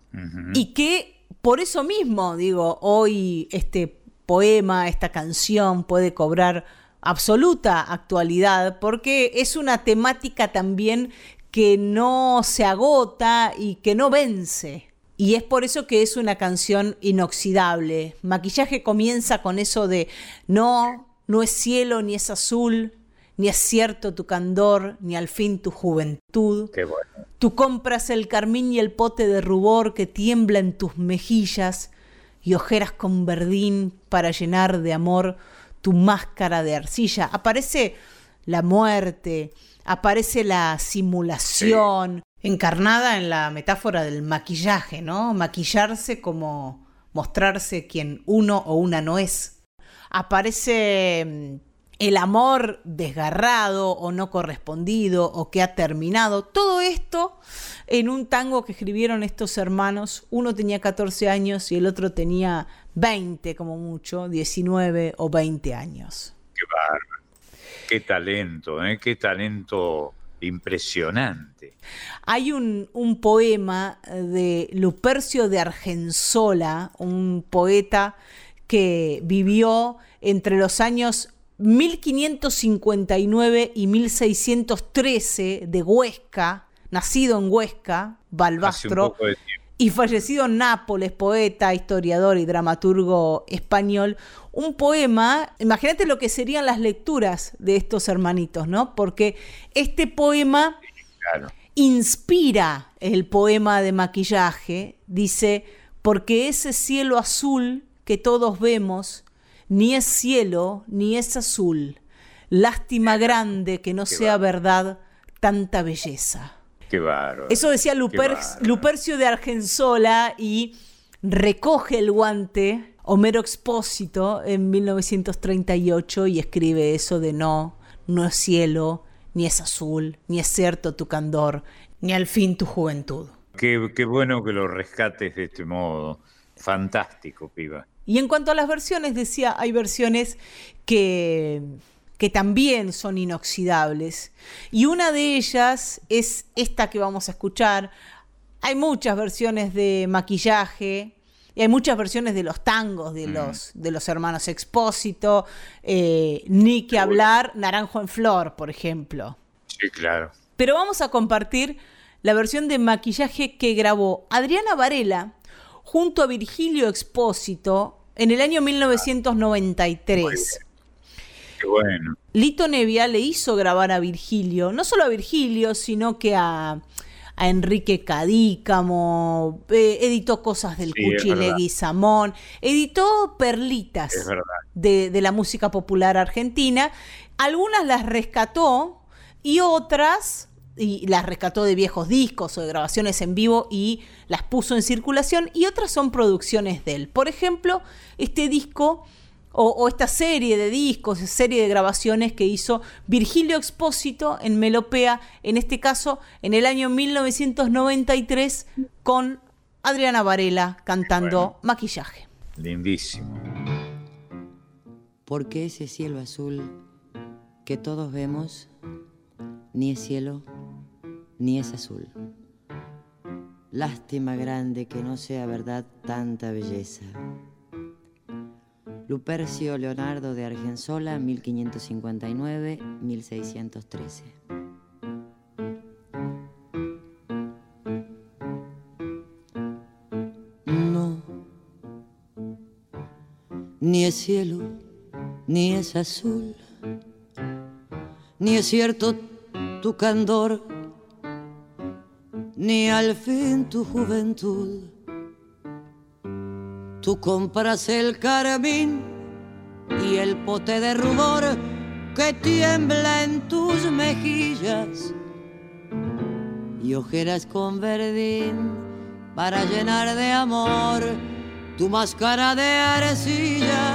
Y que por eso mismo, digo, hoy este poema, esta canción puede cobrar absoluta actualidad porque es una temática también que no se agota y que no vence. Y es por eso que es una canción inoxidable. Maquillaje comienza con eso de no, no es cielo ni es azul, ni es cierto tu candor, ni al fin tu juventud. Qué bueno. Tú compras el carmín y el pote de rubor que tiembla en tus mejillas y ojeras con verdín para llenar de amor tu máscara de arcilla. Aparece la muerte, aparece la simulación, encarnada en la metáfora del maquillaje, ¿no? Maquillarse como mostrarse quien uno o una no es. Aparece mm, el amor desgarrado o no correspondido o que ha terminado. Todo esto en un tango que escribieron estos hermanos. Uno tenía 14 años y el otro tenía 20 como mucho, 19 o 20 años. Qué bárbaro. Qué talento, ¿eh? qué talento impresionante. Hay un, un, poema de Lupercio de Argensola, un poeta que vivió entre los años 1559 y 1613 de Huesca, nacido en Huesca, Balbastro, y fallecido en Nápoles, poeta, historiador y dramaturgo español, un poema, imagínate lo que serían las lecturas de estos hermanitos, ¿no? Porque este poema inspira el poema de maquillaje, dice, porque ese cielo azul que todos vemos, ni es cielo, ni es azul. Lástima grande que no sea verdad tanta belleza. Qué bárbaro. Eso decía Lupercio de Argensola y recoge el guante Homero Expósito en 1938 y escribe eso de no, no es cielo, ni es azul, ni es cierto tu candor, ni al fin tu juventud. Qué, qué bueno que lo rescates de este modo. Fantástico, piba. Y en cuanto a las versiones, decía, hay versiones que, que también son inoxidables. Y una de ellas es esta que vamos a escuchar. Hay muchas versiones de maquillaje, y hay muchas versiones de los tangos de, los, de los hermanos Expósito, eh, ni que hablar Naranjo en Flor, por ejemplo. Sí, claro. Pero vamos a compartir la versión de maquillaje que grabó Adriana Varela junto a Virgilio Expósito en el año 1993. Qué bueno. Lito Nevia le hizo grabar a Virgilio, no solo a Virgilio, sino que a, Enrique Cadícamo, eh, editó cosas del sí, Cuchilegui Samón, editó perlitas de, de la música popular argentina. Algunas las rescató y otras y las rescató de viejos discos o de grabaciones en vivo y las puso en circulación y otras son producciones de él. Por ejemplo, este disco o, esta serie de discos, serie de grabaciones que hizo Virgilio Expósito en Melopea, en este caso en el año 1993 con Adriana Varela cantando Maquillaje. Lindísimo. Porque ese cielo azul que todos vemos ni es cielo ni es azul. Lástima grande que no sea verdad tanta belleza. Lupercio Leonardo de Argensola, 1559-1613. No, ni es cielo, ni es azul ni es cierto tu candor, ni al fin tu juventud. Tú compras el carmín y el pote de rubor que tiembla en tus mejillas y ojeras con verdín para llenar de amor tu máscara de arcilla.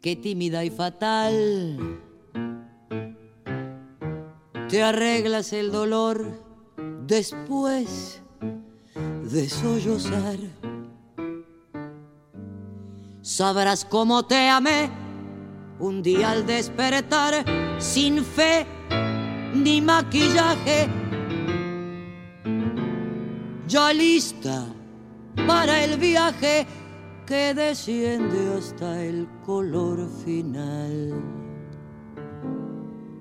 Qué tímida y fatal, te arreglas el dolor después de sollozar. Sabrás cómo te amé un día al despertar sin fe ni maquillaje. Ya lista para el viaje que desciende hasta el color final.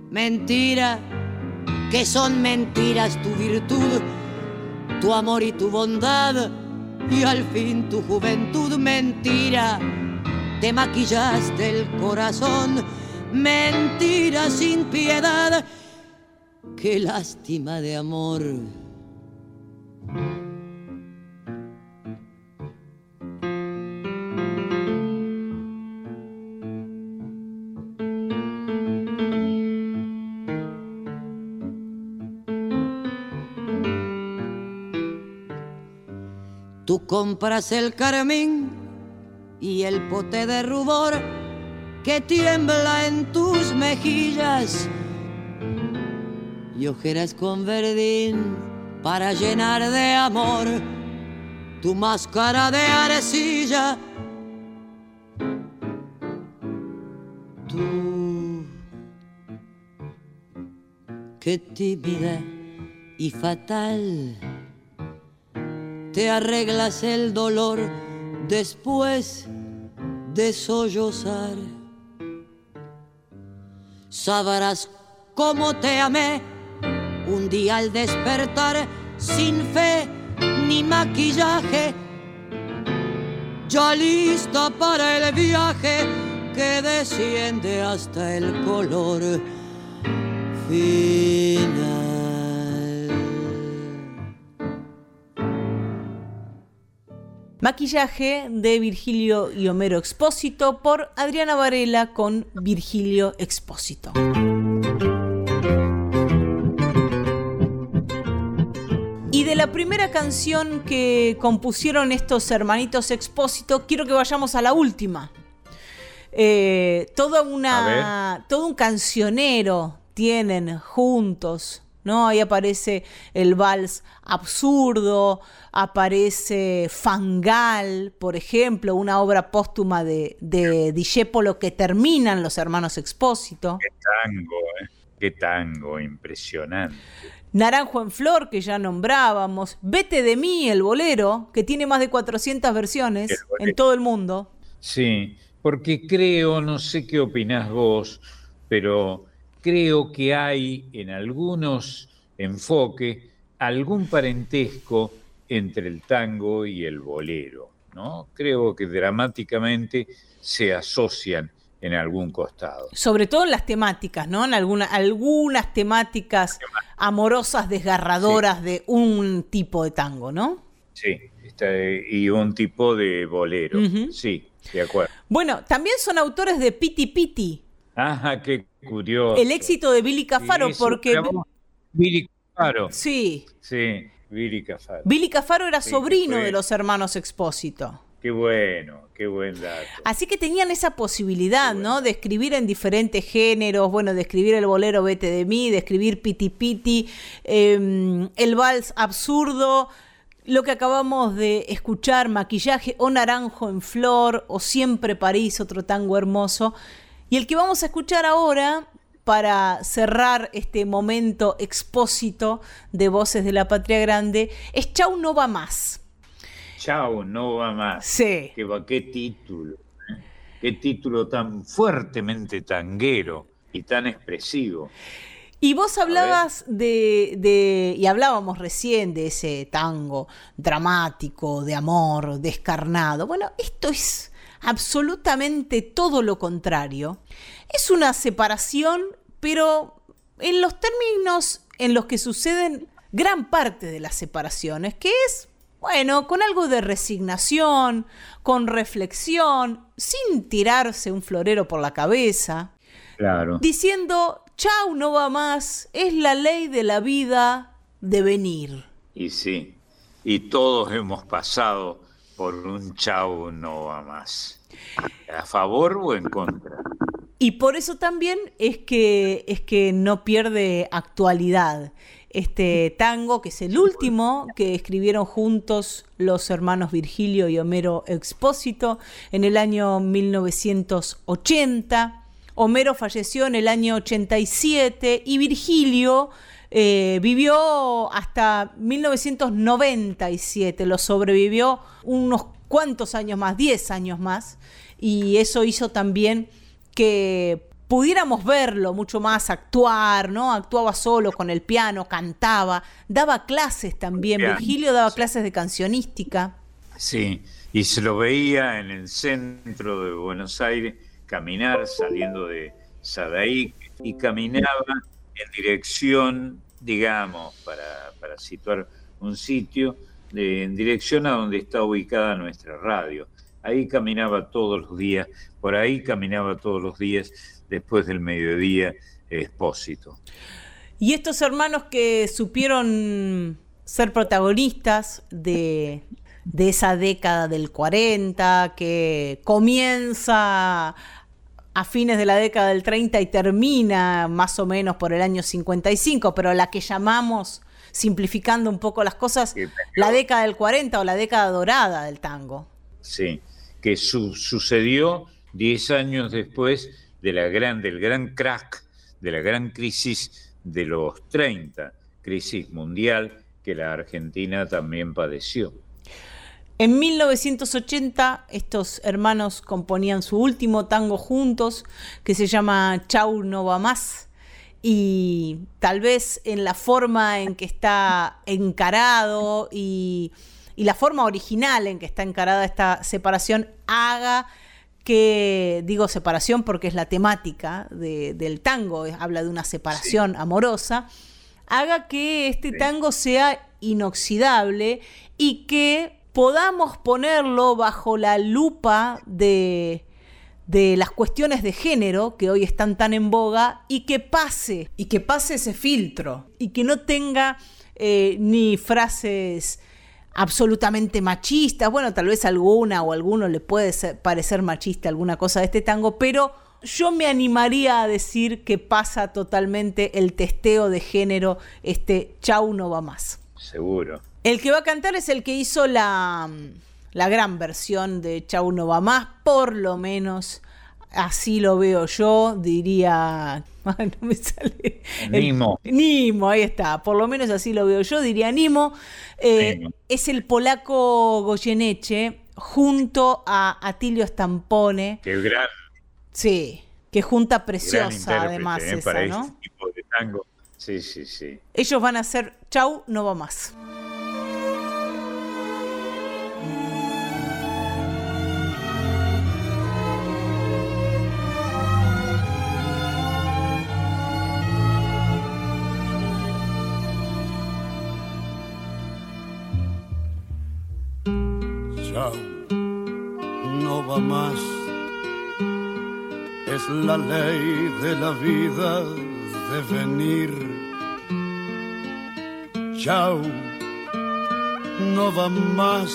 Mentira, que son mentiras tu virtud, tu amor y tu bondad, y al fin tu juventud mentira. Te maquillaste el corazón, mentira sin piedad qué lástima de amor. Compras el carmín y el pote de rubor que tiembla en tus mejillas y ojeras con verdín para llenar de amor tu máscara de arcilla. Tú, qué tímida y fatal, te arreglas el dolor después de sollozar. Sabrás cómo te amé un día al despertar sin fe ni maquillaje, ya lista para el viaje que desciende hasta el color final. Maquillaje de Virgilio y Homero Expósito por Adriana Varela con Virgilio Expósito. Y de la primera canción que compusieron estos hermanitos Expósito, quiero que vayamos a la última. Eh, toda una, todo un cancionero tienen juntos, ¿no? Ahí aparece el vals absurdo, aparece Fangal, por ejemplo, una obra póstuma de, de Discepolo que terminan los hermanos Expósito. Qué tango, ¿eh? Qué tango, impresionante. Naranjo en Flor, que ya nombrábamos. Vete de mí, el bolero, que tiene más de 400 versiones en todo el mundo. Sí, porque creo, no sé qué opinás vos, pero creo que hay en algunos enfoques algún parentesco entre el tango y el bolero, ¿no? Creo que dramáticamente se asocian en algún costado. Sobre todo en las temáticas, ¿no? En alguna, algunas temáticas amorosas, desgarradoras de un tipo de tango, ¿no? Sí, y un tipo de bolero. Sí, de acuerdo. Bueno, también son autores de Piti Piti. Ajá, qué curioso. El éxito de Billy Cafaro, porque. Billy Cafaro. Sí. Sí, Billy Cafaro. Billy Cafaro era sobrino de los hermanos Expósito. Qué bueno, qué buen dato. Así que tenían esa posibilidad, ¿no? De escribir en diferentes géneros, bueno, de escribir el bolero Vete de mí, de escribir Piti Piti, em, el vals absurdo, lo que acabamos de escuchar, maquillaje o naranjo en flor, o siempre París, otro tango hermoso. Y el que vamos a escuchar ahora para cerrar este momento expósito de Voces de la Patria Grande es Chau no va más. Chao, no va más. Sí. Qué, qué título. ¿eh? Qué título tan fuertemente tanguero y tan expresivo. Y vos hablabas de, de, y hablábamos recién de ese tango dramático, de amor, descarnado. Bueno, esto es absolutamente todo lo contrario. Es una separación, pero en los términos en los que suceden gran parte de las separaciones, que es, bueno, con algo de resignación, con reflexión, sin tirarse un florero por la cabeza. Claro. Diciendo, chau, no va más, es la ley de la vida de venir. Y sí, y todos hemos pasado por un chau, no va más. ¿A favor o en contra? Y por eso también es que, es que no pierde actualidad este tango, que es el último que escribieron juntos los hermanos Virgilio y Homero Expósito en el año 1980. Homero falleció en el año 87 y Virgilio eh, vivió hasta 1997, lo sobrevivió unos cuantos años más, 10 años más, y eso hizo también que pudiéramos verlo mucho más actuar, ¿no? Actuaba solo con el piano, cantaba, daba clases también. Virgilio daba clases de cancionística. Sí, y se lo veía en el centro de Buenos Aires caminar saliendo de Sadaí y caminaba en dirección, digamos, para, para situar un sitio, en dirección a donde está ubicada nuestra radio. Ahí caminaba todos los días, por ahí caminaba todos los días después del mediodía expósito. Y estos hermanos que supieron ser protagonistas de, de esa década del 40, que comienza a fines de la década del 30 y termina más o menos por el año 55, pero la que llamamos, simplificando un poco las cosas, la década del 40 o la década dorada del tango. Sí, que su sucedió 10 años después de la gran, del gran crack, de la gran crisis de los 30, crisis mundial que la Argentina también padeció. En 1980 estos hermanos componían su último tango juntos que se llama Chau no va más. Y tal vez en la forma en que está encarado y, y la forma original en que está encarada esta separación haga que digo separación porque es la temática del tango, habla de una separación amorosa, haga que este tango sea inoxidable y que podamos ponerlo bajo la lupa de, de las cuestiones de género que hoy están tan en boga y que pase, y que pase ese filtro, y que no tenga eh, ni frases absolutamente machistas, bueno, tal vez alguna o alguno le puede parecer machista alguna cosa de este tango, pero yo me animaría a decir que pasa totalmente el testeo de género, este Chau no va más. Seguro. El que va a cantar es el que hizo la, la gran versión de Chau no va más, por lo menos así lo veo yo, diría. no me sale. Nimo. Nimo, ahí está. Por lo menos así lo veo yo, diría Nimo. Eh, es el polaco Goyeneche junto a Atilio Stampone. Qué gran. Sí, que junta preciosa además ¿eh? esa, para ¿no? este tipo de tango. Sí, sí, sí. Ellos van a hacer Chau, no va más. No va más. Es la ley de la vida de venir. Chao, no va más.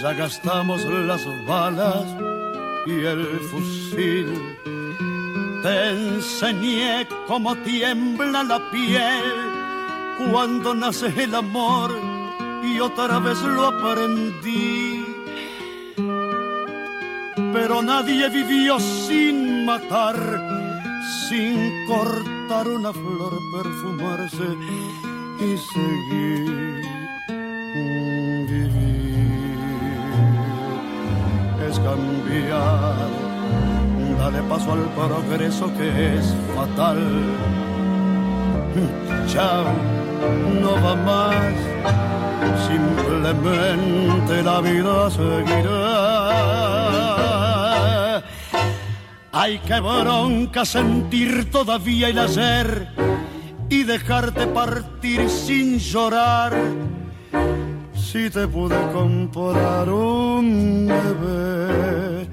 Ya gastamos las balas y el fusil. Te enseñé cómo tiembla la piel cuando nace el amor y otra vez lo aprendí. Pero nadie vivió sin matar, sin cortar una flor, perfumarse y seguir. Vivir es cambiar dale paso al progreso que es fatal. Chao, no va más, simplemente la vida seguirá. Hay que bronca sentir todavía el ayer y dejarte partir sin llorar. Si te pude comprar un bebé,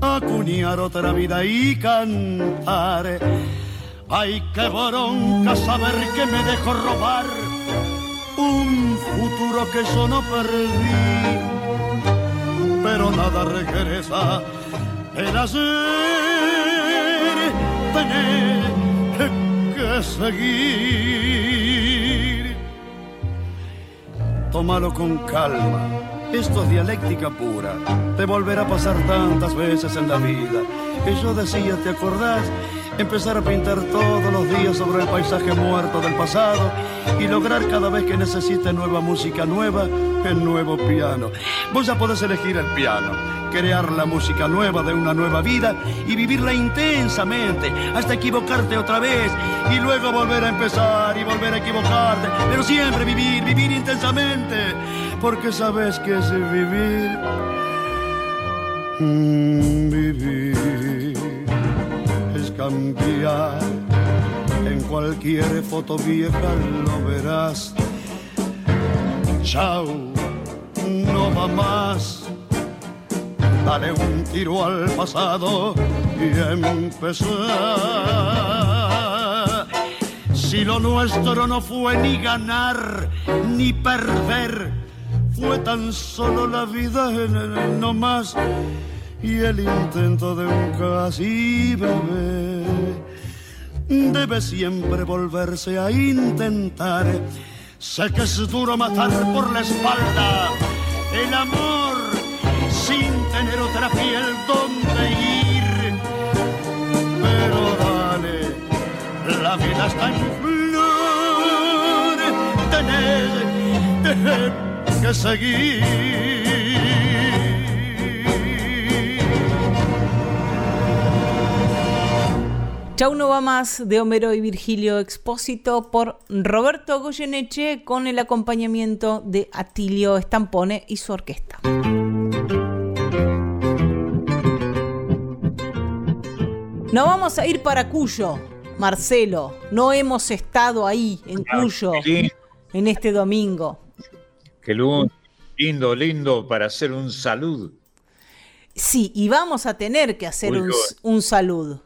acuñar otra vida y cantar. Ay, qué bronca saber que me dejo robar un futuro que yo no perdí. Pero nada regresa, el ayer tener que seguir. Tómalo con calma, esto es dialéctica pura, te volverá a pasar tantas veces en la vida. Y yo decía, ¿te acordás? Empezar a pintar todos los días sobre el paisaje muerto del pasado y lograr cada vez que necesite nueva música nueva, el nuevo piano. Vos ya podés elegir el piano, crear la música nueva de una nueva vida y vivirla intensamente hasta equivocarte otra vez y luego volver a empezar y volver a equivocarte, pero siempre vivir, vivir intensamente, porque sabes que es vivir. Mm, vivir es cambiar. En cualquier foto vieja lo verás. Chao, no va más. Dale un tiro al pasado y empezar. Si lo nuestro no fue ni ganar ni perder, fue tan solo la vida no más y el intento de un casi bebé debe siempre volverse a intentar. Sé que es duro matar por la espalda el amor tener otra piel donde ir, pero dale, la vida está en flor, tener que seguir. Chau no va más de Homero y Virgilio Expósito por Roberto Goyeneche con el acompañamiento de Atilio Estampone y su orquesta. Nos vamos a ir para Cuyo, Marcelo. No hemos estado ahí en Ah, Cuyo en este domingo. Qué lindo, lindo para hacer un salud. Sí, y vamos a tener que hacer un, saludo.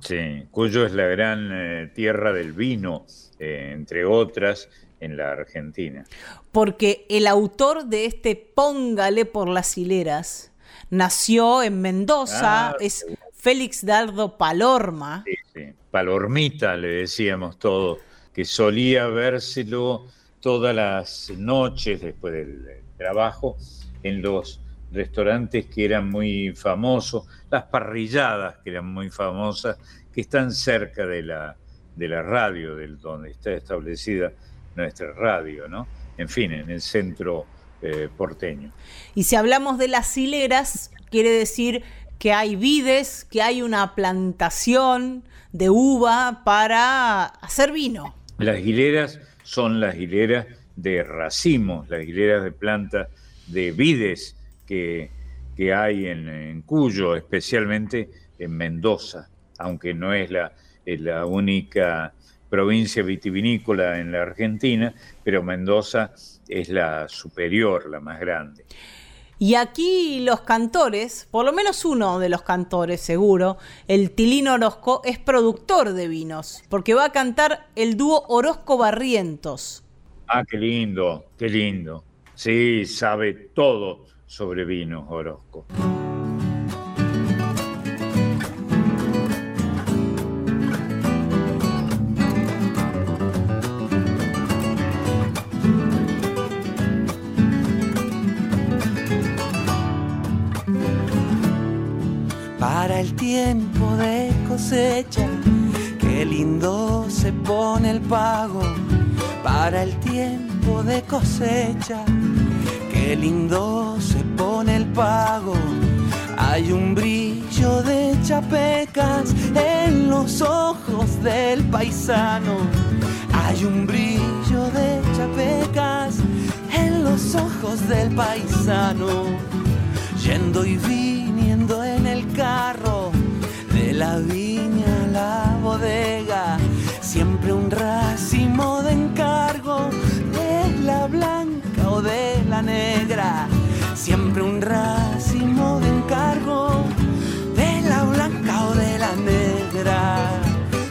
Sí, Cuyo es la gran eh, tierra del vino, eh, entre otras, en la Argentina. porque el autor de este Póngale por las hileras nació en Mendoza, Ah, es Félix Dardo Palorma. Sí, sí. Palormita le decíamos todo, que solía vérselo todas las noches después del trabajo en los restaurantes que eran muy famosos, las parrilladas que eran muy famosas, que están cerca de la, de la radio, del, donde está establecida nuestra radio, ¿no? En fin, en el centro eh, porteño. Y si hablamos de las hileras, quiere decir que hay vides, que hay una plantación de uva para hacer vino. Las hileras son las hileras de racimos, las hileras de plantas de vides que, que hay en, en Cuyo, especialmente en Mendoza, aunque no es la, es la única provincia vitivinícola en la Argentina, pero Mendoza es la superior, la más grande. Y aquí los cantores, por lo menos uno de los cantores seguro, el Tilín Orozco, es productor de vinos, porque va a cantar el dúo Orozco Barrientos. Ah, qué lindo, qué lindo. Sí, sabe todo sobre vinos, Orozco. El tiempo de cosecha. Qué lindo se pone el pago para el tiempo de cosecha. Qué lindo se pone el pago. Hay un brillo de chapecas en los ojos del paisano. Hay un brillo de chapecas en los ojos del paisano. Yendo y viniendo de la viña a la bodega. Siempre un racimo de encargo de la blanca o de la negra siempre un racimo de encargo de la blanca o de la negra.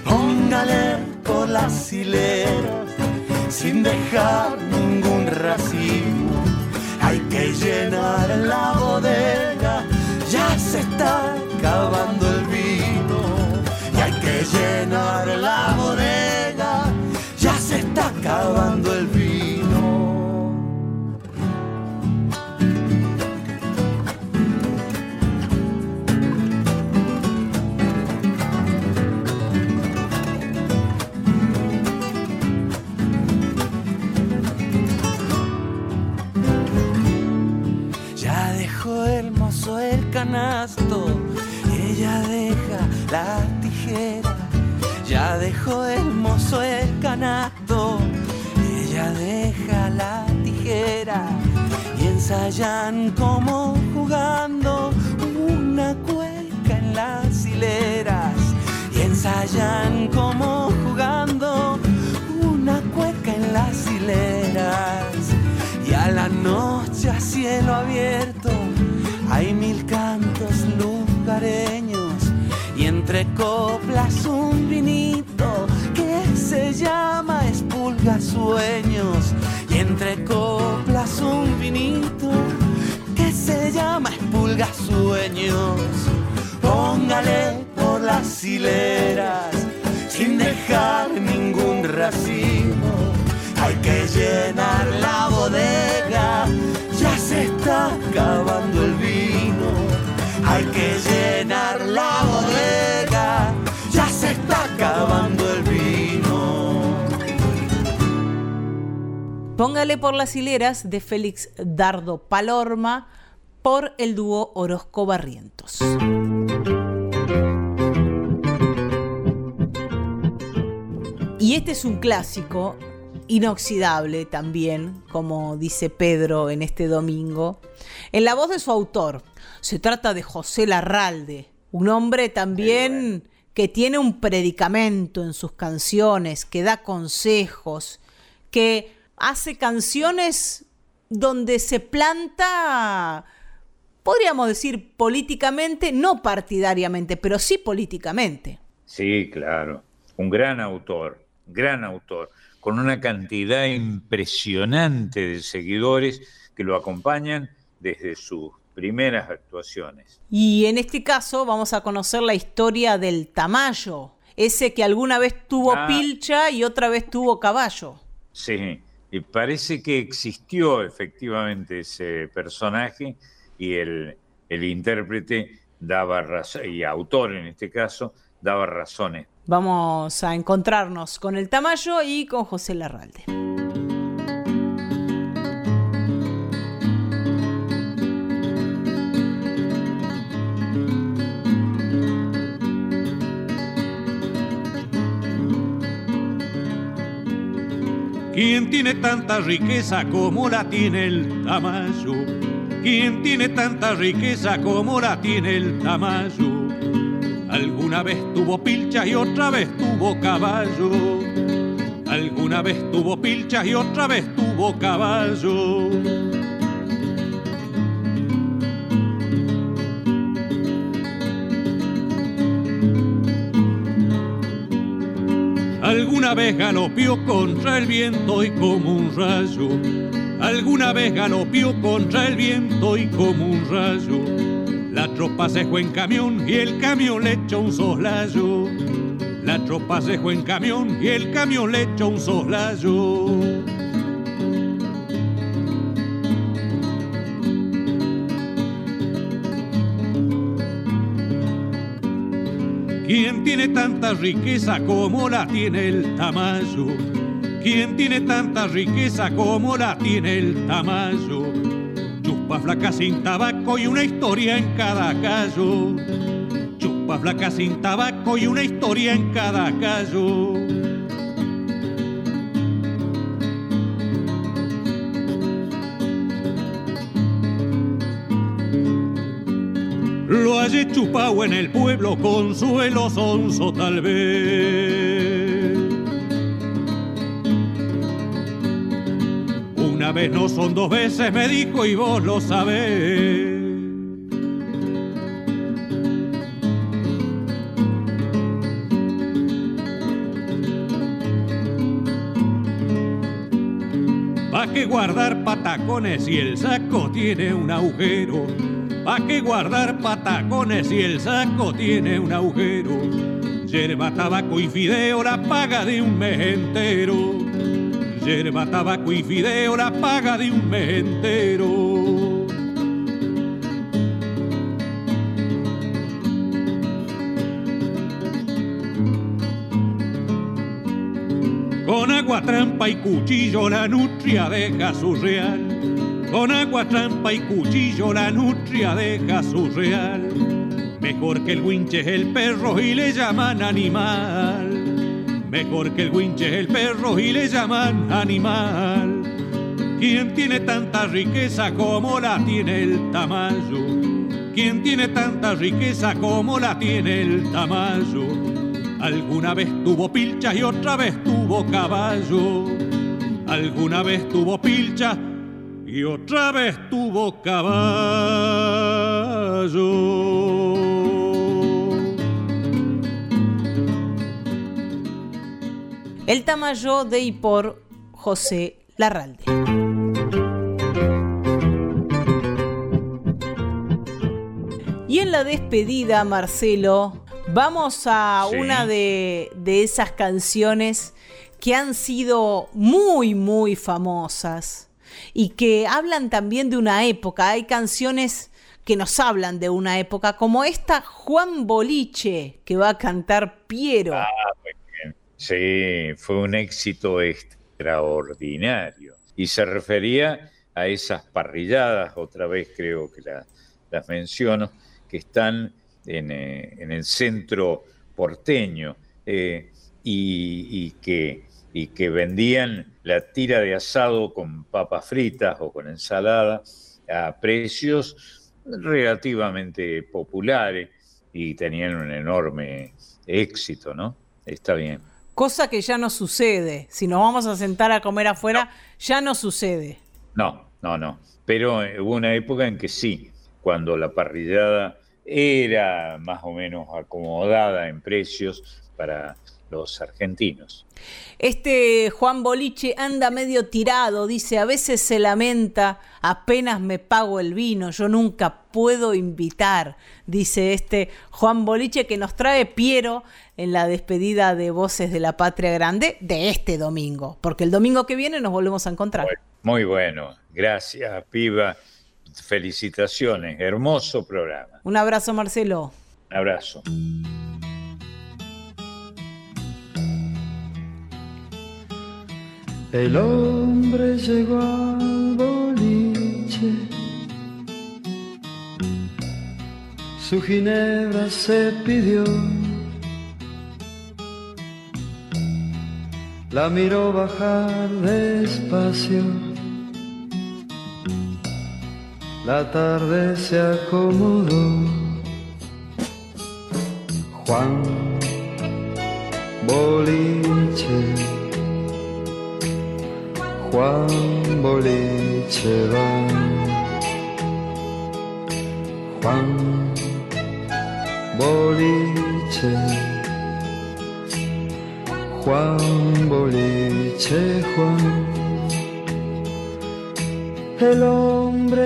Póngale por las hileras sin dejar ningún racimo. Hay que llenar la bodega, ya se está acabando el vino. Y hay que llenar la bodega, ya se está acabando el vino. Ella deja la tijera, ya dejó el mozo el canasto, ella deja la tijera y ensayan como jugando una cueca en las hileras. Y ensayan como jugando una cueca en las hileras. Y a la noche a cielo abierto hay mil cantos lugareños y entre coplas un vinito que se llama Espulga Sueños. Y entre coplas un vinito que se llama Espulga Sueños. Póngale por las hileras sin dejar ningún racimo. Hay que llenar la bodega ya se está acabando el vino. Hay que llenar la bodega, ya se está acabando el vino. Póngale por las hileras de Félix Dardo Palorma por el dúo Orozco Barrientos. Y este es un clásico inoxidable también, como dice Pedro en este domingo, en la voz de su autor. Se trata de José Larralde, un hombre también que tiene un predicamento en sus canciones, que da consejos, que hace canciones donde se planta, podríamos decir políticamente, no partidariamente, pero sí políticamente. Sí, claro. Un gran autor, gran autor con una cantidad impresionante de seguidores que lo acompañan desde sus primeras actuaciones. Y en este caso vamos a conocer la historia del Tamayo, ese que alguna vez tuvo ah. pilcha y otra vez tuvo caballo. Sí, y parece que existió efectivamente ese personaje y el, el intérprete daba y autor en este caso, daba razones Vamos a encontrarnos con el Tamayo y con José Larralde. ¿Quién tiene tanta riqueza como la tiene el Tamayo? ¿Quién tiene tanta riqueza como la tiene el Tamayo? Alguna vez tuvo pilchas y otra vez tuvo caballo. Alguna vez tuvo pilchas y otra vez tuvo caballo. Alguna vez galopió contra el viento y como un rayo. Alguna vez galopió contra el viento y como un rayo la tropa se fue en camión y el camión le echó un soslayo. La tropa se fue en camión y el camión le echó un soslayo. ¿Quién tiene tanta riqueza como la tiene el Tamayo? ¿Quién tiene tanta riqueza como la tiene el Tamayo? Chupa flaca sin tabaco y una historia en cada callo. Chupa flaca sin tabaco y una historia en cada callo. Lo hallé chupado en el pueblo, consuelo sonso tal vez. Una vez no son dos veces, me dijo, y vos lo sabés. Guardar patacones si el saco tiene un agujero? ¿Pa' qué guardar patacones si el saco tiene un agujero? Yerba, tabaco y fideo, la paga de un mes entero. Yerba, tabaco y fideo, la paga de un mes entero. Y cuchillo la nutria deja su real. Con agua, trampa y cuchillo la nutria deja su real. Mejor que el winche es el perro y le llaman animal. Mejor que el winche es el perro y le llaman animal. ¿Quién tiene tanta riqueza como la tiene el tamayo? ¿Quién tiene tanta riqueza como la tiene el tamayo? Alguna vez tuvo pilchas y otra vez tuvo caballo. Alguna vez tuvo pilchas y otra vez tuvo caballo. El Tamayo de y por José Larralde. Y en la despedida, Marcelo, vamos a Sí. una de, de esas canciones que han sido muy, muy famosas y que hablan también de una época. Hay canciones que nos hablan de una época, como esta Juan Boliche, que va a cantar Piero. Ah, muy bien. Sí, fue un éxito extraordinario. Y se refería a esas parrilladas, otra vez creo que la- las menciono, que están en, eh, en el centro porteño eh, y, y que, y que vendían la tira de asado con papas fritas o con ensalada a precios relativamente populares y tenían un enorme éxito, ¿no? Está bien. Cosa que ya no sucede. Si nos vamos a sentar a comer afuera, ya no sucede. No, no, no. Pero eh, hubo una época en que sí, cuando la parrillada era más o menos acomodada en precios para los argentinos. Este Juan Boliche anda medio tirado, dice, a veces se lamenta, apenas me pago el vino, yo nunca puedo invitar, dice este Juan Boliche que nos trae Piero en la despedida de Voces de la Patria Grande de este domingo, porque el domingo que viene nos volvemos a encontrar. Muy bueno. Gracias, piba. Felicitaciones. Hermoso programa. Un abrazo, Marcelo. Un abrazo. El hombre llegó al boliche, su ginebra se pidió, la miró bajar despacio, la tarde se acomodó. Juan Boliche. Juan Boliche va. Juan Boliche. Juan Boliche, Juan. El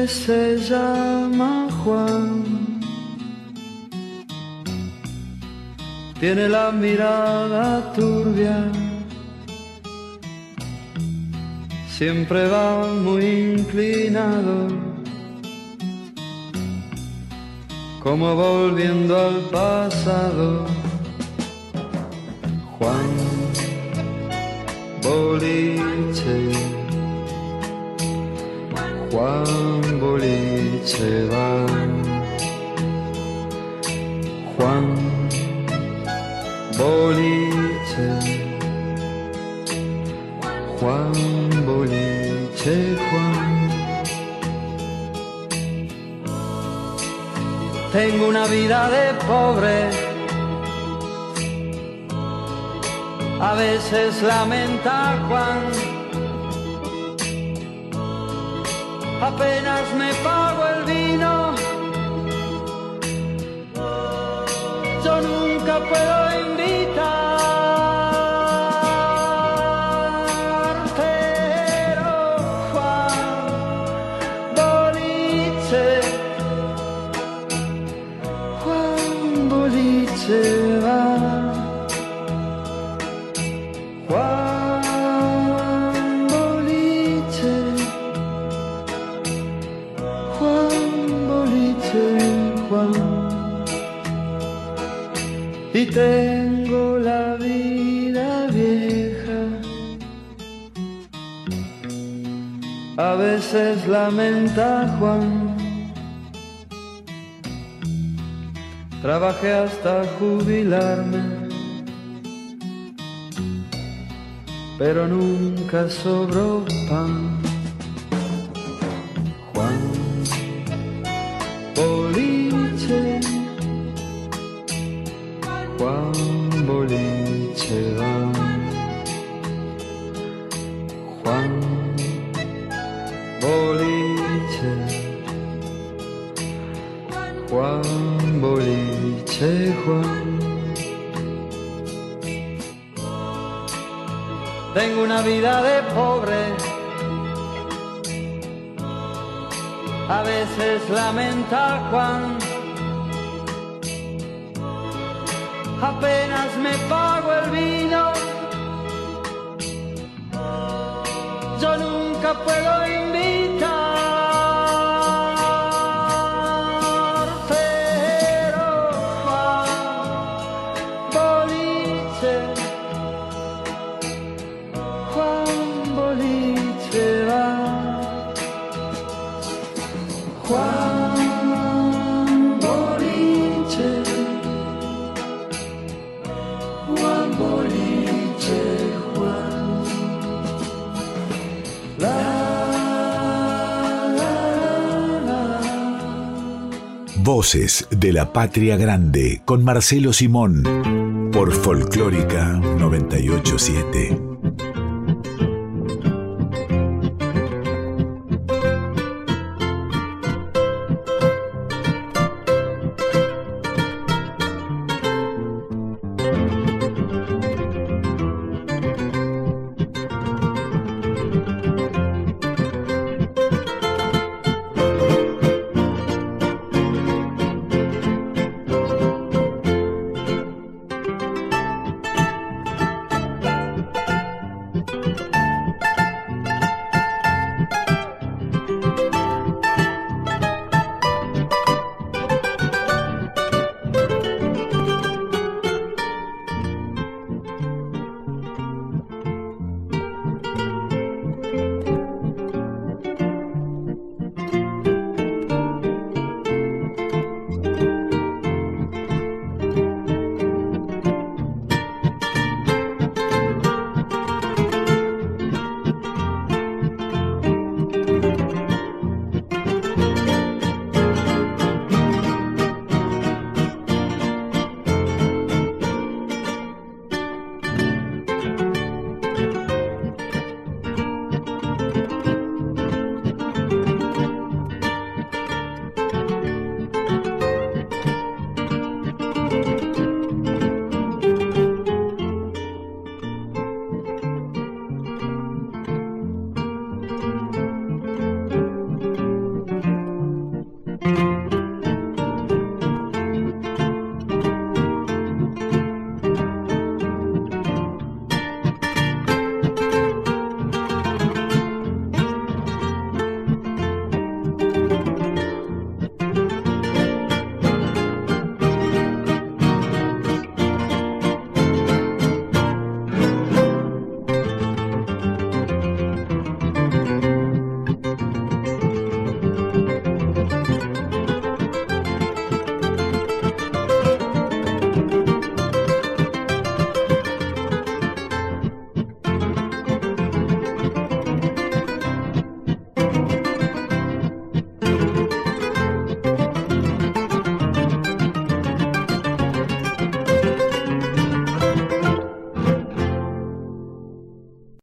se llama Juan. Tiene la mirada turbia siempre va muy inclinado, como volviendo al pasado. Juan Boliche, Juan Boliche va. Juan Boliche. Juan Boliche, Juan. Tengo una vida de pobre. A veces lamenta Juan. Apenas me pago el vino. Yo nunca puedo tengo la vida vieja. A veces lamenta Juan. Trabajé hasta jubilarme, pero nunca sobró pan. Veces lamenta Juan. Apenas me pago el vino. Yo nunca puedo invitar. Voces de la Patria Grande con Marcelo Simón por Folclórica 987.